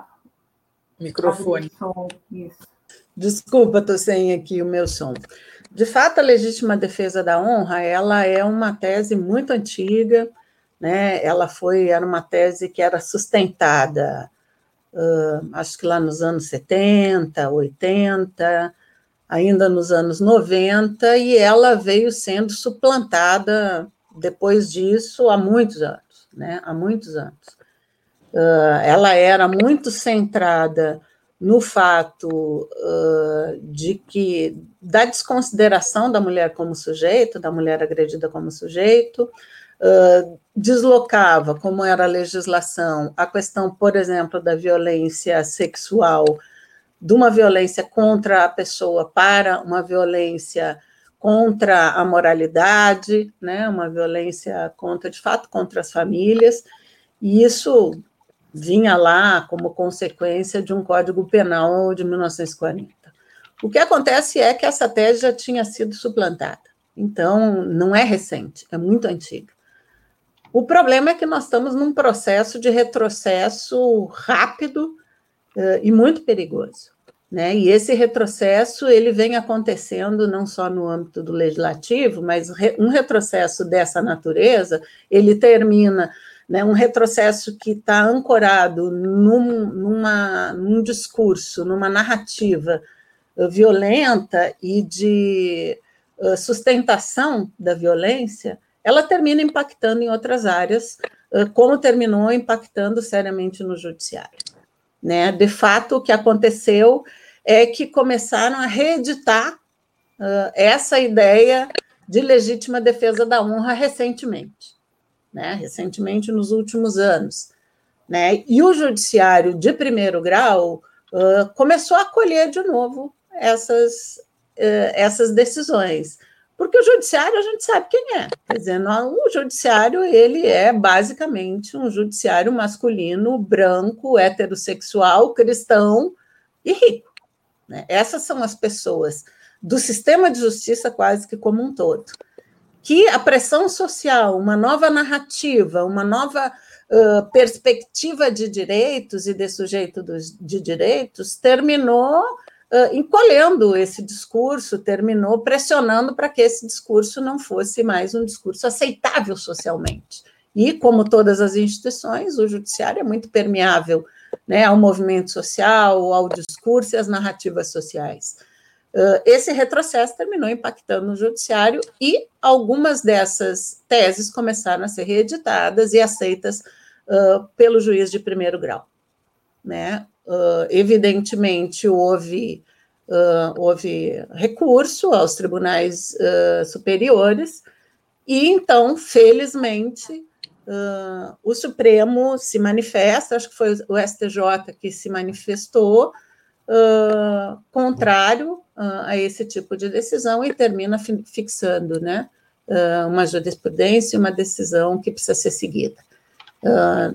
Microfone. Som, isso. Desculpa, estou sem aqui o meu som. De fato, a legítima defesa da honra, ela é uma tese muito antiga, né? Ela foi, era uma tese que era sustentada, uh, acho que lá nos anos 70, 80, ainda nos anos 90, e ela veio sendo suplantada depois disso há muitos anos, né? Há muitos anos. Uh, ela era muito centrada no fato uh, de que da desconsideração da mulher como sujeito, da mulher agredida como sujeito, uh, deslocava, como era a legislação, a questão, por exemplo, da violência sexual, de uma violência contra a pessoa para uma violência contra a moralidade, né, uma violência contra, de fato, contra as famílias, e isso vinha lá como consequência de um Código Penal de 1940. O que acontece é que essa tese já tinha sido suplantada, então não é recente, é muito antiga. O problema é que nós estamos num processo de retrocesso rápido uh, e muito perigoso. Né? E esse retrocesso ele vem acontecendo não só no âmbito do legislativo, mas re um retrocesso dessa natureza ele termina né, um retrocesso que está ancorado num, numa, num discurso, numa narrativa uh, violenta e de uh, sustentação da violência, ela termina impactando em outras áreas, uh, como terminou impactando seriamente no judiciário. Né? De fato, o que aconteceu é que começaram a reeditar essa ideia de legítima defesa da honra recentemente, né? recentemente nos últimos anos. Né? E o judiciário de primeiro grau uh, começou a acolher de novo essas, uh, essas decisões. Porque o judiciário a gente sabe quem é. Quer dizer, o judiciário ele é basicamente um judiciário masculino, branco, heterossexual, cristão e rico. Né? Essas são as pessoas do sistema de justiça quase que como um todo. Que a pressão social, uma nova narrativa, uma nova uh, perspectiva de direitos e de sujeito dos, de direitos terminou uh, encolhendo esse discurso, terminou pressionando para que esse discurso não fosse mais um discurso aceitável socialmente. E, como todas as instituições, o judiciário é muito permeável né, ao movimento social, ao discurso e às narrativas sociais. Uh, esse retrocesso terminou impactando o judiciário e algumas dessas teses começaram a ser reeditadas e aceitas uh, pelo juiz de primeiro grau. Né? Uh, evidentemente, houve, houve recurso aos tribunais superiores, e então, felizmente, Uh, o Supremo se manifesta, acho que foi o STJ que se manifestou, uh, contrário uh, a esse tipo de decisão e termina fi fixando né, uma jurisprudência, uma decisão que precisa ser seguida.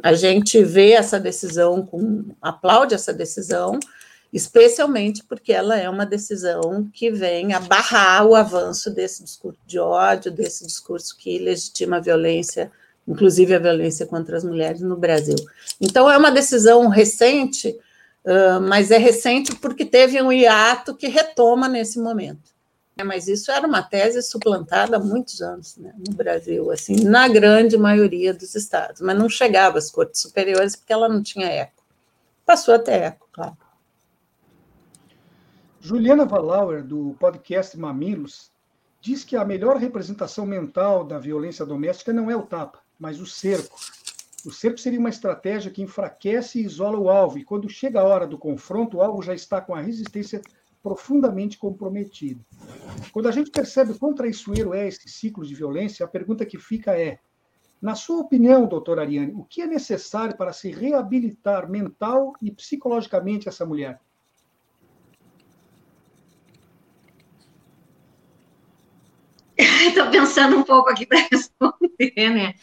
a gente vê essa decisão, com, aplaude essa decisão, especialmente porque ela é uma decisão que vem a barrar o avanço desse discurso de ódio, desse discurso que legitima a violência inclusive a violência contra as mulheres no Brasil. Então, é uma decisão recente, uh, mas é recente porque teve um hiato que retoma nesse momento. É, mas isso era uma tese suplantada há muitos anos né, no Brasil, assim, na grande maioria dos estados, mas não chegava às cortes superiores porque ela não tinha eco. Passou até eco, claro. Juliana Valauer, do podcast Mamilos, diz que a melhor representação mental da violência doméstica não é o tapa, mas o cerco. O cerco seria uma estratégia que enfraquece e isola o alvo, e quando chega a hora do confronto, o alvo já está com a resistência profundamente comprometida. Quando a gente percebe quão traiçoeiro é esse ciclo de violência, a pergunta que fica é: na sua opinião, doutor Ariane, o que é necessário para se reabilitar mental e psicologicamente essa mulher? Estou pensando um pouco aqui para responder, né?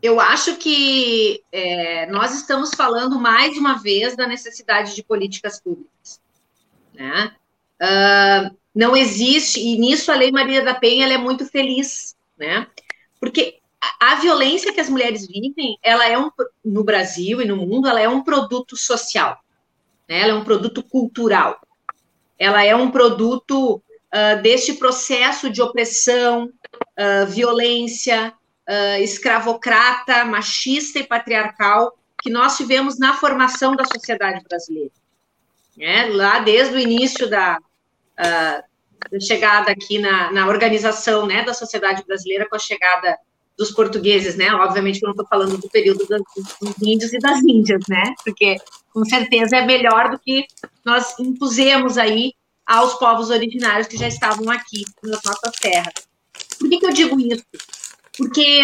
Eu acho que é, nós estamos falando mais uma vez da necessidade de políticas públicas. Né? Uh, não existe, e nisso a Lei Maria da Penha é muito feliz, né? porque a, a, violência que as mulheres vivem, ela é um, no Brasil e no mundo, ela é um produto social, né? ela é um produto cultural, ela é um produto uh, deste processo de opressão, uh, violência uh, escravocrata, machista e patriarcal que nós tivemos na formação da sociedade brasileira. Né? Lá desde o início da, uh, chegada aqui na, na organização né, da sociedade brasileira, com a chegada dos portugueses, né? Obviamente que eu não estou falando do período dos índios e das índias, né? Porque com certeza é melhor do que nós impusemos aí aos povos originários que já estavam aqui nas nossas terras. Por que, que eu digo isso? Porque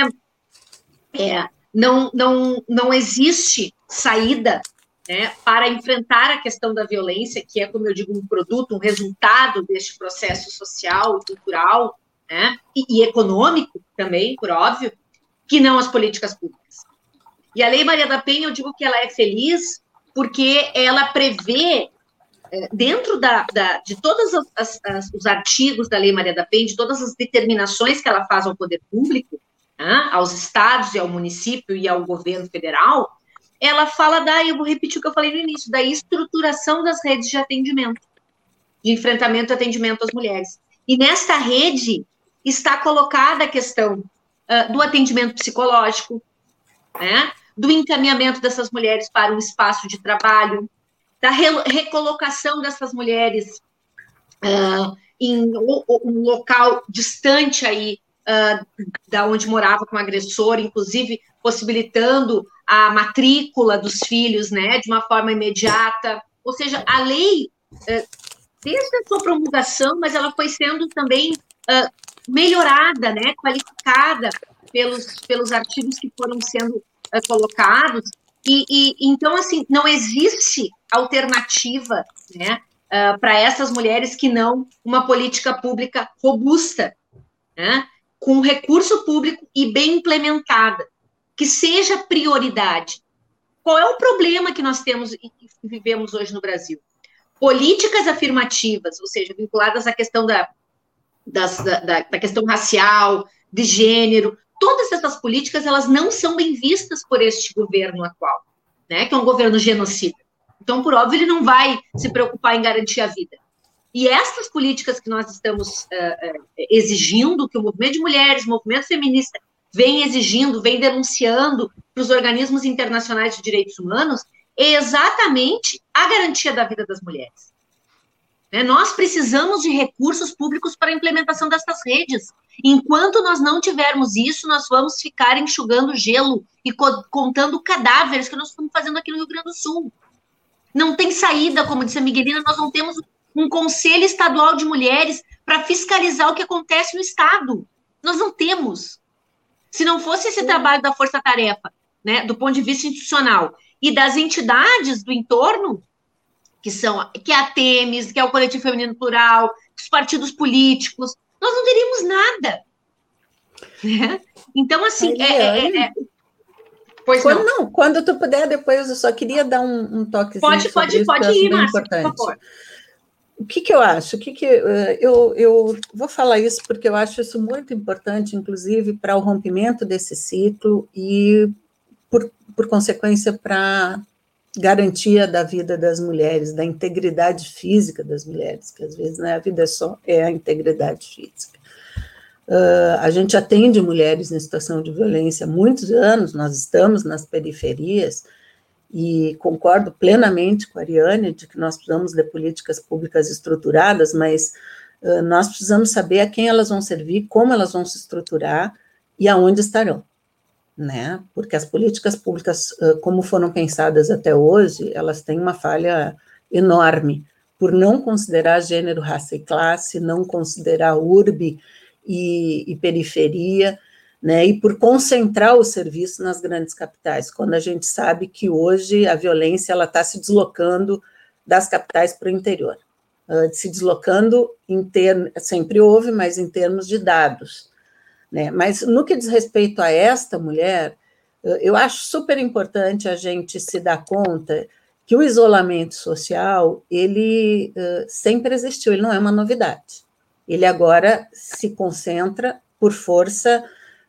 é, não, não, não existe saída né, para enfrentar a questão da violência, que é, como eu digo, um produto, um resultado deste processo social, cultural né, e, e econômico também, por óbvio, que não as políticas públicas. E a Lei Maria da Penha, eu digo que ela é feliz porque ela prevê dentro da, da, de todos os artigos da Lei Maria da Penha, de todas as determinações que ela faz ao poder público, né, aos estados e ao município e ao governo federal, ela fala da, eu vou repetir o que eu falei no início, da estruturação das redes de atendimento, de enfrentamento e atendimento às mulheres. E nesta rede está colocada a questão uh, do atendimento psicológico, né, do encaminhamento dessas mulheres para um espaço de trabalho, da recolocação dessas mulheres uh, em um local distante aí uh, da onde morava com o agressor, inclusive possibilitando a matrícula dos filhos, né, de uma forma imediata. Ou seja, a lei uh, desde a sua promulgação, mas ela foi sendo também melhorada, né, qualificada pelos, pelos artigos que foram sendo colocados. E, e, então, assim, não existe alternativa, né, uh, para essas mulheres que não uma política pública robusta, né, com recurso público e bem implementada, que seja prioridade. Qual é o problema que nós temos e vivemos hoje no Brasil? Políticas afirmativas, ou seja, vinculadas à questão da, das, da, da, da questão racial, de gênero, todas essas políticas elas não são bem vistas por este governo atual, né? Que é um governo genocida. Então, por óbvio, ele não vai se preocupar em garantir a vida. E essas políticas que nós estamos uh, uh, exigindo, que o movimento de mulheres, o movimento feminista vem exigindo, vem denunciando para os organismos internacionais de direitos humanos, é exatamente a garantia da vida das mulheres. Né? Nós precisamos de recursos públicos para a implementação dessas redes. Enquanto nós não tivermos isso, nós vamos ficar enxugando gelo e co contando cadáveres que nós estamos fazendo aqui no Rio Grande do Sul. Não tem saída, como disse a Miguelina, nós não temos um conselho estadual de mulheres para fiscalizar o que acontece no Estado. Nós não temos. Se não fosse esse trabalho da Força Tarefa, né, do ponto de vista institucional, e das entidades do entorno, que são que é a Temes, que é o Coletivo Feminino Plural, os partidos políticos, nós não teríamos nada. Né? Então, assim, é, é, é, é, Pois quando, não. não. quando tu puder, depois eu só queria dar um, um toque. Pode, pode, isso, pode ir, Márcia, por favor. O que, que eu acho? O que, que eh, eu, eu vou falar isso porque eu acho isso muito importante, inclusive, para o rompimento desse ciclo e, por, por consequência, para garantia da vida das mulheres, da integridade física das mulheres, que às vezes né, a vida é só é a integridade física. Uh, a gente atende mulheres em situação de violência há muitos anos, nós estamos nas periferias, e concordo plenamente com a Ariane de que nós precisamos de políticas públicas estruturadas, mas uh, nós precisamos saber a quem elas vão servir, como elas vão se estruturar e aonde estarão, né? Porque as políticas públicas, uh, como foram pensadas até hoje, elas têm uma falha enorme por não considerar gênero, raça e classe, não considerar urbe e, e periferia, né, e por concentrar o serviço nas grandes capitais, quando a gente sabe que hoje a violência ela está se deslocando das capitais para o interior, uh, se deslocando em termos, sempre houve, mas em termos de dados, né, mas no que diz respeito a esta mulher, eu acho super importante a gente se dar conta que o isolamento social, ele uh, sempre existiu, ele não é uma novidade, ele agora se concentra por força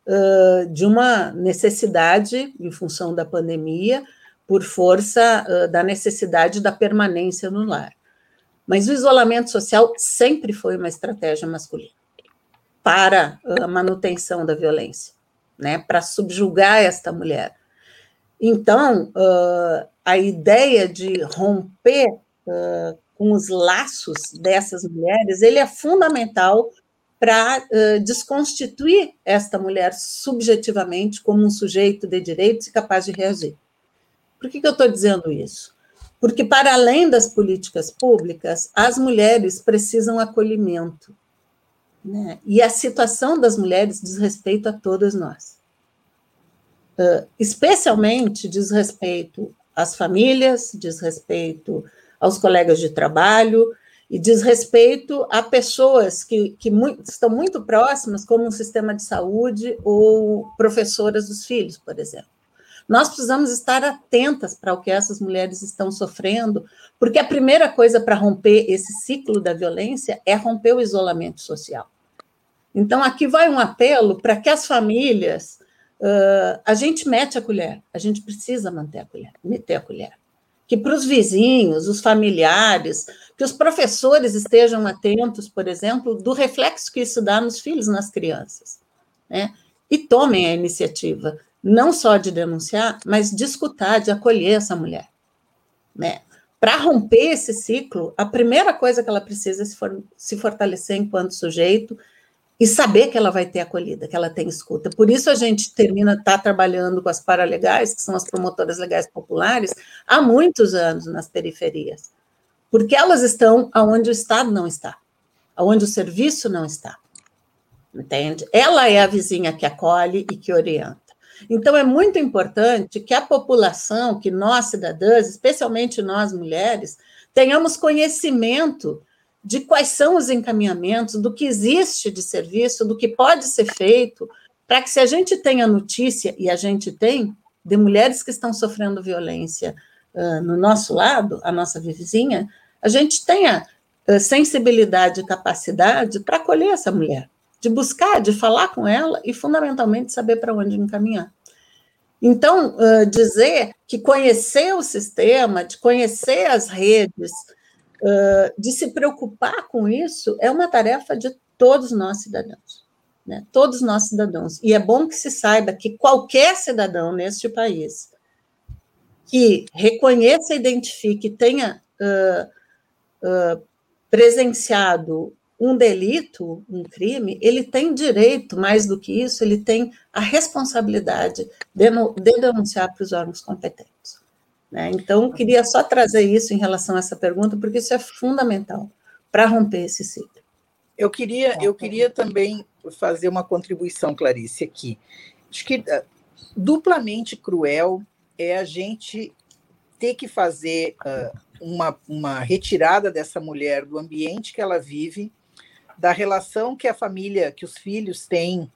uh, de uma necessidade, em função da pandemia, por força uh, da necessidade da permanência no lar. Mas o isolamento social sempre foi uma estratégia masculina para a manutenção da violência, né, para subjugar esta mulher. Então, uh, a ideia de romper uh, com os laços dessas mulheres, ele é fundamental para uh, desconstituir esta mulher subjetivamente como um sujeito de direitos e capaz de reagir. Por que, que eu estou dizendo isso? Porque, para além das políticas públicas, as mulheres precisam acolhimento. Né? E a situação das mulheres diz respeito a todas nós. Uh, especialmente diz respeito às famílias, diz respeito aos colegas de trabalho e diz respeito a pessoas que, que muito, estão muito próximas, como um sistema de saúde ou professoras dos filhos, por exemplo. Nós precisamos estar atentas para o que essas mulheres estão sofrendo, porque a primeira coisa para romper esse ciclo da violência é romper o isolamento social. Então, aqui vai um apelo para que as famílias. Uh, a gente mete a colher, a gente precisa manter a colher, meter a colher que para os vizinhos, os familiares, que os professores estejam atentos, por exemplo, do reflexo que isso dá nos filhos, nas crianças, né? E tomem a iniciativa, não só de denunciar, mas de escutar, de acolher essa mulher, né? Para romper esse ciclo, a primeira coisa que ela precisa é se, for, se fortalecer enquanto sujeito e saber que ela vai ter acolhida, que ela tem escuta. Por isso a gente termina tá trabalhando com as paralegais, que são as promotoras legais populares, há muitos anos nas periferias. porque elas estão aonde o Estado não está, aonde o serviço não está. Entende? Ela é a vizinha que acolhe e que orienta. Então, é muito importante que a população, que nós cidadãs, especialmente nós mulheres, tenhamos conhecimento de quais são os encaminhamentos, do que existe de serviço, do que pode ser feito, para que se a gente tenha notícia, e a gente tem, de mulheres que estão sofrendo violência uh, no nosso lado, a nossa vizinha, a gente tenha uh, sensibilidade e capacidade para acolher essa mulher de buscar, de falar com ela e, fundamentalmente, saber para onde encaminhar. Então, uh, dizer que conhecer o sistema, de conhecer as redes, uh, de se preocupar com isso, é uma tarefa de todos nós cidadãos. Né? Todos nós cidadãos. E é bom que se saiba que qualquer cidadão neste país que reconheça, identifique, tenha uh, presenciado um delito, um crime, ele tem direito, mais do que isso, ele tem a responsabilidade de, de denunciar para os órgãos competentes. Né? Então, queria só trazer isso em relação a essa pergunta, porque isso é fundamental para romper esse ciclo. Eu queria, eu queria também fazer uma contribuição, Clarice, aqui. Acho que uh, duplamente cruel é a gente ter que fazer uh, uma, uma retirada dessa mulher do ambiente que ela vive, da relação que a família, que os filhos têm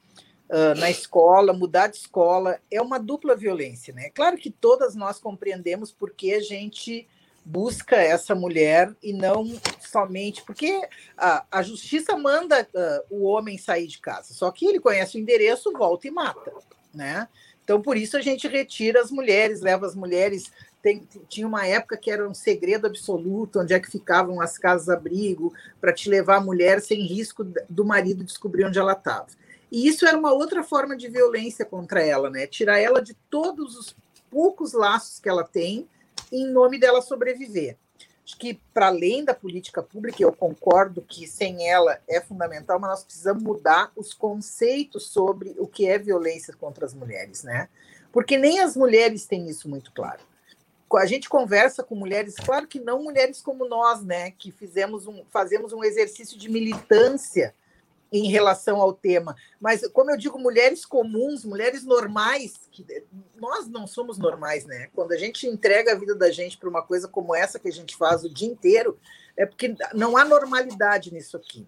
uh, na escola, mudar de escola, é uma dupla violência, né? Claro que todas nós compreendemos porque a gente busca essa mulher e não somente porque a, a justiça manda uh, o homem sair de casa, só que ele conhece o endereço, volta e mata, né? Então, por isso a gente retira as mulheres, leva as mulheres tem, tinha uma época que era um segredo absoluto, onde é que ficavam as casas-abrigo, para te levar a mulher sem risco do marido descobrir onde ela estava. E isso era uma outra forma de violência contra ela, né? Tirar ela de todos os poucos laços que ela tem em nome dela sobreviver. Acho que, para além da política pública, eu concordo que sem ela é fundamental, mas nós precisamos mudar os conceitos sobre o que é violência contra as mulheres, né? Porque nem as mulheres têm isso muito claro a gente conversa com mulheres, claro que não mulheres como nós, né, que fizemos um, fazemos um exercício de militância em relação ao tema, mas como eu digo, mulheres comuns, mulheres normais, que nós não somos normais, né? Quando a gente entrega a vida da gente para uma coisa como essa que a gente faz o dia inteiro, é porque não há normalidade nisso aqui.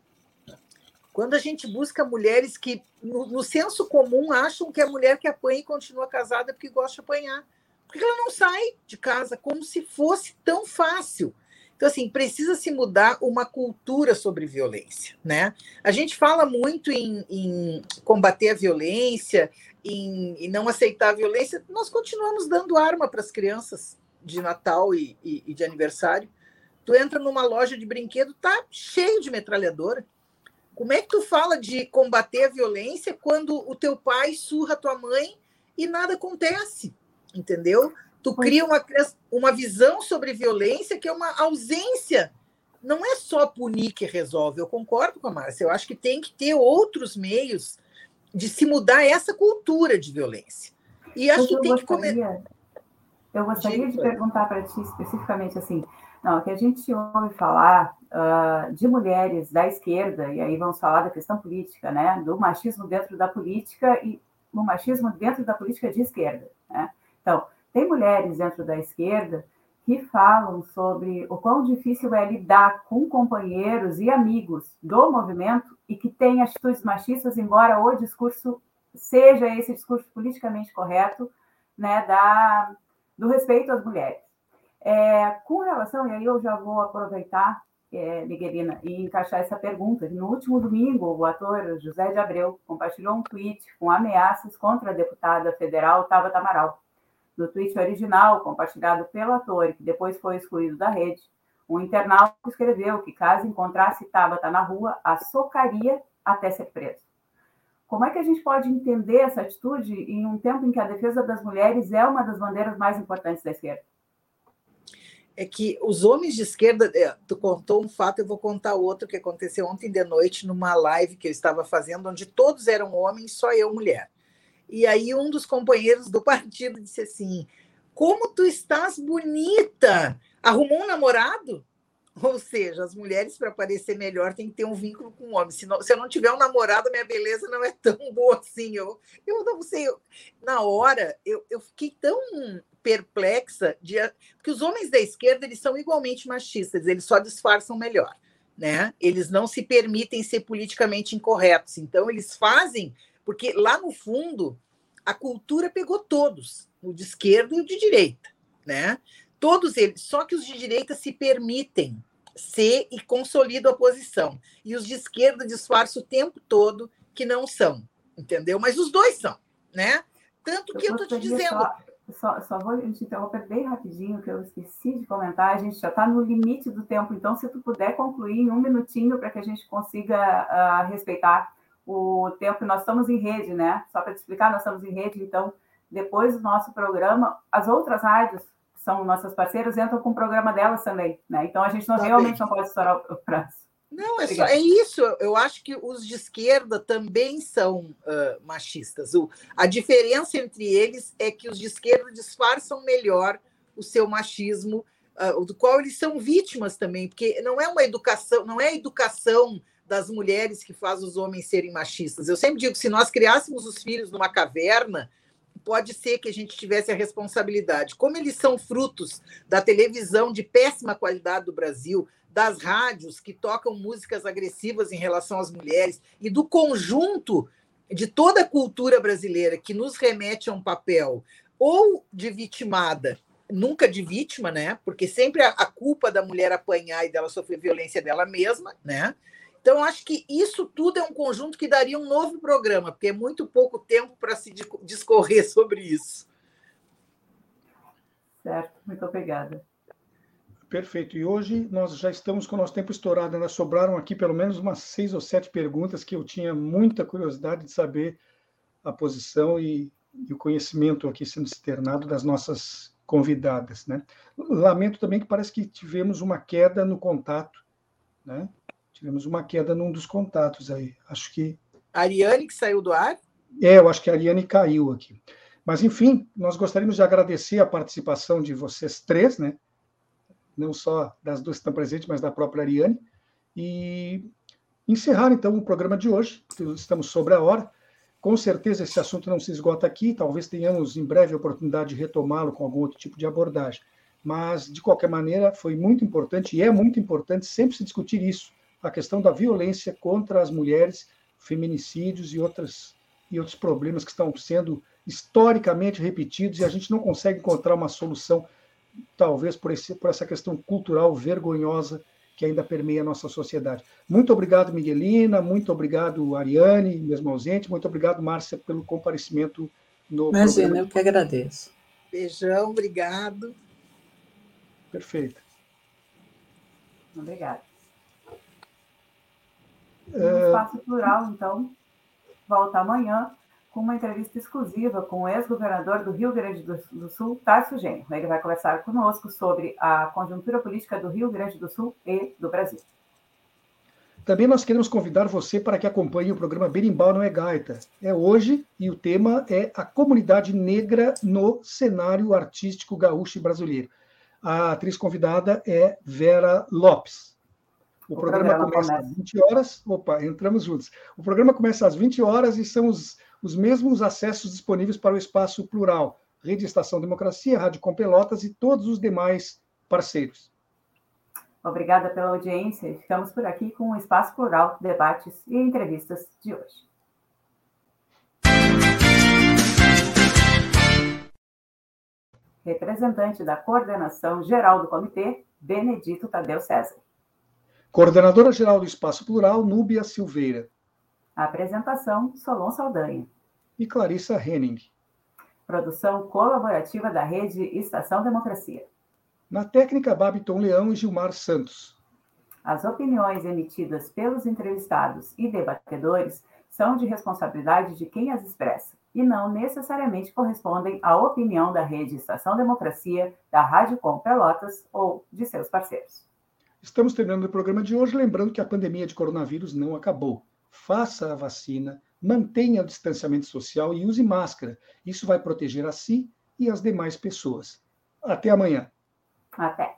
Quando a gente busca mulheres que, no, no senso comum, acham que a mulher que apanha e continua casada é porque gosta de apanhar porque ela não sai de casa como se fosse tão fácil. Então, assim, precisa se mudar uma cultura sobre violência, né? A gente fala muito em, em combater a violência, em, em, não aceitar a violência, nós continuamos dando arma para as crianças de Natal e, e, e, de aniversário. Tu entra numa loja de brinquedo, tá cheio de metralhadora. Como é que tu fala de combater a violência quando o teu pai surra a tua mãe e nada acontece? Entendeu? Tu cria uma, uma visão sobre violência que é uma ausência. Não é só punir que resolve. Eu concordo com a Márcia. Eu acho que tem que ter outros meios de se mudar essa cultura de violência. E acho que tem gostaria, que começar. Eu gostaria de perguntar para ti especificamente assim, não, que a gente ouve falar uh, de mulheres da esquerda, e aí vamos falar da questão política, né? Do machismo dentro da política e o machismo dentro da política de esquerda, né? Então, tem mulheres dentro da esquerda que falam sobre o quão difícil é lidar com companheiros e amigos do movimento e que têm atitudes machistas, embora o discurso seja esse discurso politicamente correto, né, da, do respeito às mulheres. É, com relação, e aí eu já vou aproveitar, é, Miguelina, e encaixar essa pergunta. No último domingo, o ator José de Abreu compartilhou um tweet com ameaças contra a deputada federal Tabata Amaral. No tweet original, compartilhado pelo ator, que depois foi excluído da rede, um internauta escreveu que, caso encontrasse Tabata na rua, a socaria até ser preso. Como é que a gente pode entender essa atitude em um tempo em que a defesa das mulheres é uma das bandeiras mais importantes da esquerda? É que os homens de esquerda, é, tu contou um fato, eu vou contar outro que aconteceu ontem de noite numa live que eu estava fazendo, onde todos eram homens, só eu mulher. E aí um dos companheiros do partido disse assim: Como tu estás bonita! Arrumou um namorado? Ou seja, as mulheres, para parecer melhor, têm que ter um vínculo com o homem. Se, não, se eu não tiver um namorado, minha beleza não é tão boa assim. Eu, eu não sei. Eu, na hora, eu, eu fiquei tão perplexa de porque os homens da esquerda eles são igualmente machistas, eles só disfarçam melhor, né? Eles não se permitem ser politicamente incorretos, então eles fazem porque lá no fundo a cultura pegou todos, o de esquerda e o de direita, né? Todos eles, só que os de direita se permitem ser e consolidam a posição, e os de esquerda disfarçam o tempo todo que não são, entendeu? Mas os dois são, né? Tanto que eu estou te dizendo. Só, só, só vou te interromper bem rapidinho, que eu esqueci de comentar. A gente já está no limite do tempo, então, se tu puder concluir em um minutinho para que a gente consiga uh, respeitar o tempo. Nós estamos em rede, né? Só para te explicar, nós estamos em rede, então, depois do nosso programa, as outras rádios que são nossas parceiras entram com o programa delas também, né? Então, a gente não, tá realmente não pode estourar o prazo. Não, é, só, é isso. Eu acho que os de esquerda também são uh, machistas. O, a diferença entre eles é que os de esquerda disfarçam melhor o seu machismo, uh, do qual eles são vítimas também, porque não é uma educação, não é educação das mulheres que faz os homens serem machistas. Eu sempre digo que se nós criássemos os filhos numa caverna, pode ser que a gente tivesse a responsabilidade. Como eles são frutos da televisão de péssima qualidade do Brasil, das rádios que tocam músicas agressivas em relação às mulheres e do conjunto de toda a cultura brasileira que nos remete a um papel ou de vitimada, nunca de vítima, né? Porque sempre a, culpa da mulher apanhar e dela sofrer violência dela mesma, né? Então, acho que isso tudo é um conjunto que daria um novo programa, porque é muito pouco tempo para se discorrer sobre isso. Certo, muito obrigada. Perfeito. E hoje nós já estamos com o nosso tempo estourado. Ainda sobraram aqui pelo menos umas seis ou sete perguntas que eu tinha muita curiosidade de saber a posição e, e o conhecimento aqui sendo externado das nossas convidadas. Né? Lamento também que parece que tivemos uma queda no contato. Né? Tivemos uma queda num dos contatos aí. Acho que. A Ariane que saiu do ar? É, eu acho que a Ariane caiu aqui. Mas, enfim, nós gostaríamos de agradecer a participação de vocês três, né? não só das duas que estão presentes, mas da própria Ariane. E encerrar, então, o programa de hoje. Estamos sobre a hora. Com certeza esse assunto não se esgota aqui, talvez tenhamos em breve a oportunidade de retomá-lo com algum outro tipo de abordagem. Mas, de qualquer maneira, foi muito importante, e é muito importante sempre se discutir isso, a questão da violência contra as mulheres, feminicídios e, outras, e outros problemas que estão sendo historicamente repetidos, e a gente não consegue encontrar uma solução talvez por, esse, por essa questão cultural vergonhosa que ainda permeia a nossa sociedade. Muito obrigado, Miguelina, muito obrigado, Ariane, mesmo ausente, muito obrigado, Márcia, pelo comparecimento no Imagina, programa. eu que agradeço. Beijão, obrigado. Perfeito. Obrigada. É... Espaço Plural, então, volta amanhã com uma entrevista exclusiva com o ex-governador do Rio Grande do Sul, Tarso Genro. Ele vai conversar conosco sobre a conjuntura política do Rio Grande do Sul e do Brasil. Também nós queremos convidar você para que acompanhe o programa Berimbau Não é Gaita. É hoje e o tema é a comunidade negra no cenário artístico gaúcho e brasileiro. A atriz convidada é Vera Lopes. O, o programa, programa, começa, começa às 20 horas. Opa, entramos juntos. O programa começa às 20 horas e são os os mesmos acessos disponíveis para o espaço plural, Rede Estação Democracia, Rádio Com Pelotas e todos os demais parceiros. Obrigada pela audiência. Ficamos por aqui com o Espaço Plural, debates e entrevistas de hoje. Representante da Coordenação Geral do Comitê, Benedito Tadeu César. Coordenadora Geral do Espaço Plural, Núbia Silveira. Apresentação: Solon Saldanha. E Clarissa Henning. Produção colaborativa da rede Estação Democracia. Na técnica, Babiton Leão e Gilmar Santos. As opiniões emitidas pelos entrevistados e debatedores são de responsabilidade de quem as expressa e não necessariamente correspondem à opinião da rede Estação Democracia, da Rádio Com Pelotas ou de seus parceiros. Estamos terminando o programa de hoje, lembrando que a pandemia de coronavírus não acabou faça a vacina, mantenha o distanciamento social e use máscara. Isso vai proteger a si e as demais pessoas. Até amanhã. Até.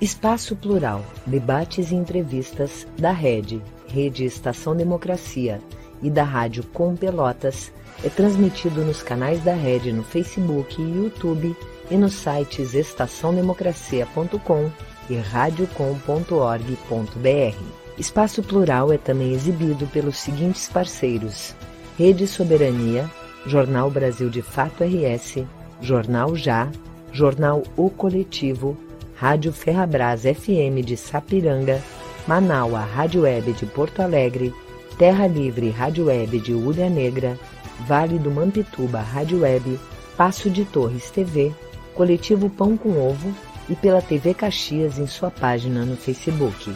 Espaço Plural, debates e entrevistas da Rede, Rede Estação Democracia e da Rádio Com Pelotas é transmitido nos canais da Rede no Facebook e YouTube e nos sites estaçãodemocracia.com e radiocom.org.br. Espaço Plural é também exibido pelos seguintes parceiros: Rede Soberania, Jornal Brasil de Fato RS, Jornal Já, Jornal O Coletivo, Rádio Ferrabras FM de Sapiranga, Manaua Rádio Web de Porto Alegre, Terra Livre Rádio Web de Ulha Negra, Vale do Mampituba Rádio Web, Passo de Torres TV, Coletivo Pão com Ovo e pela TV Caxias em sua página no Facebook.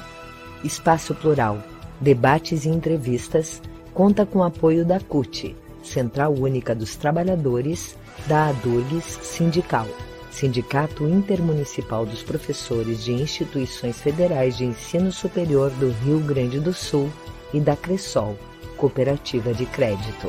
Espaço Plural, debates e entrevistas, conta com apoio da CUT, Central Única dos Trabalhadores, da ADURGS Sindical. Sindicato Intermunicipal dos Professores de Instituições Federais de Ensino Superior do Rio Grande do Sul e da Cressol, Cooperativa de Crédito.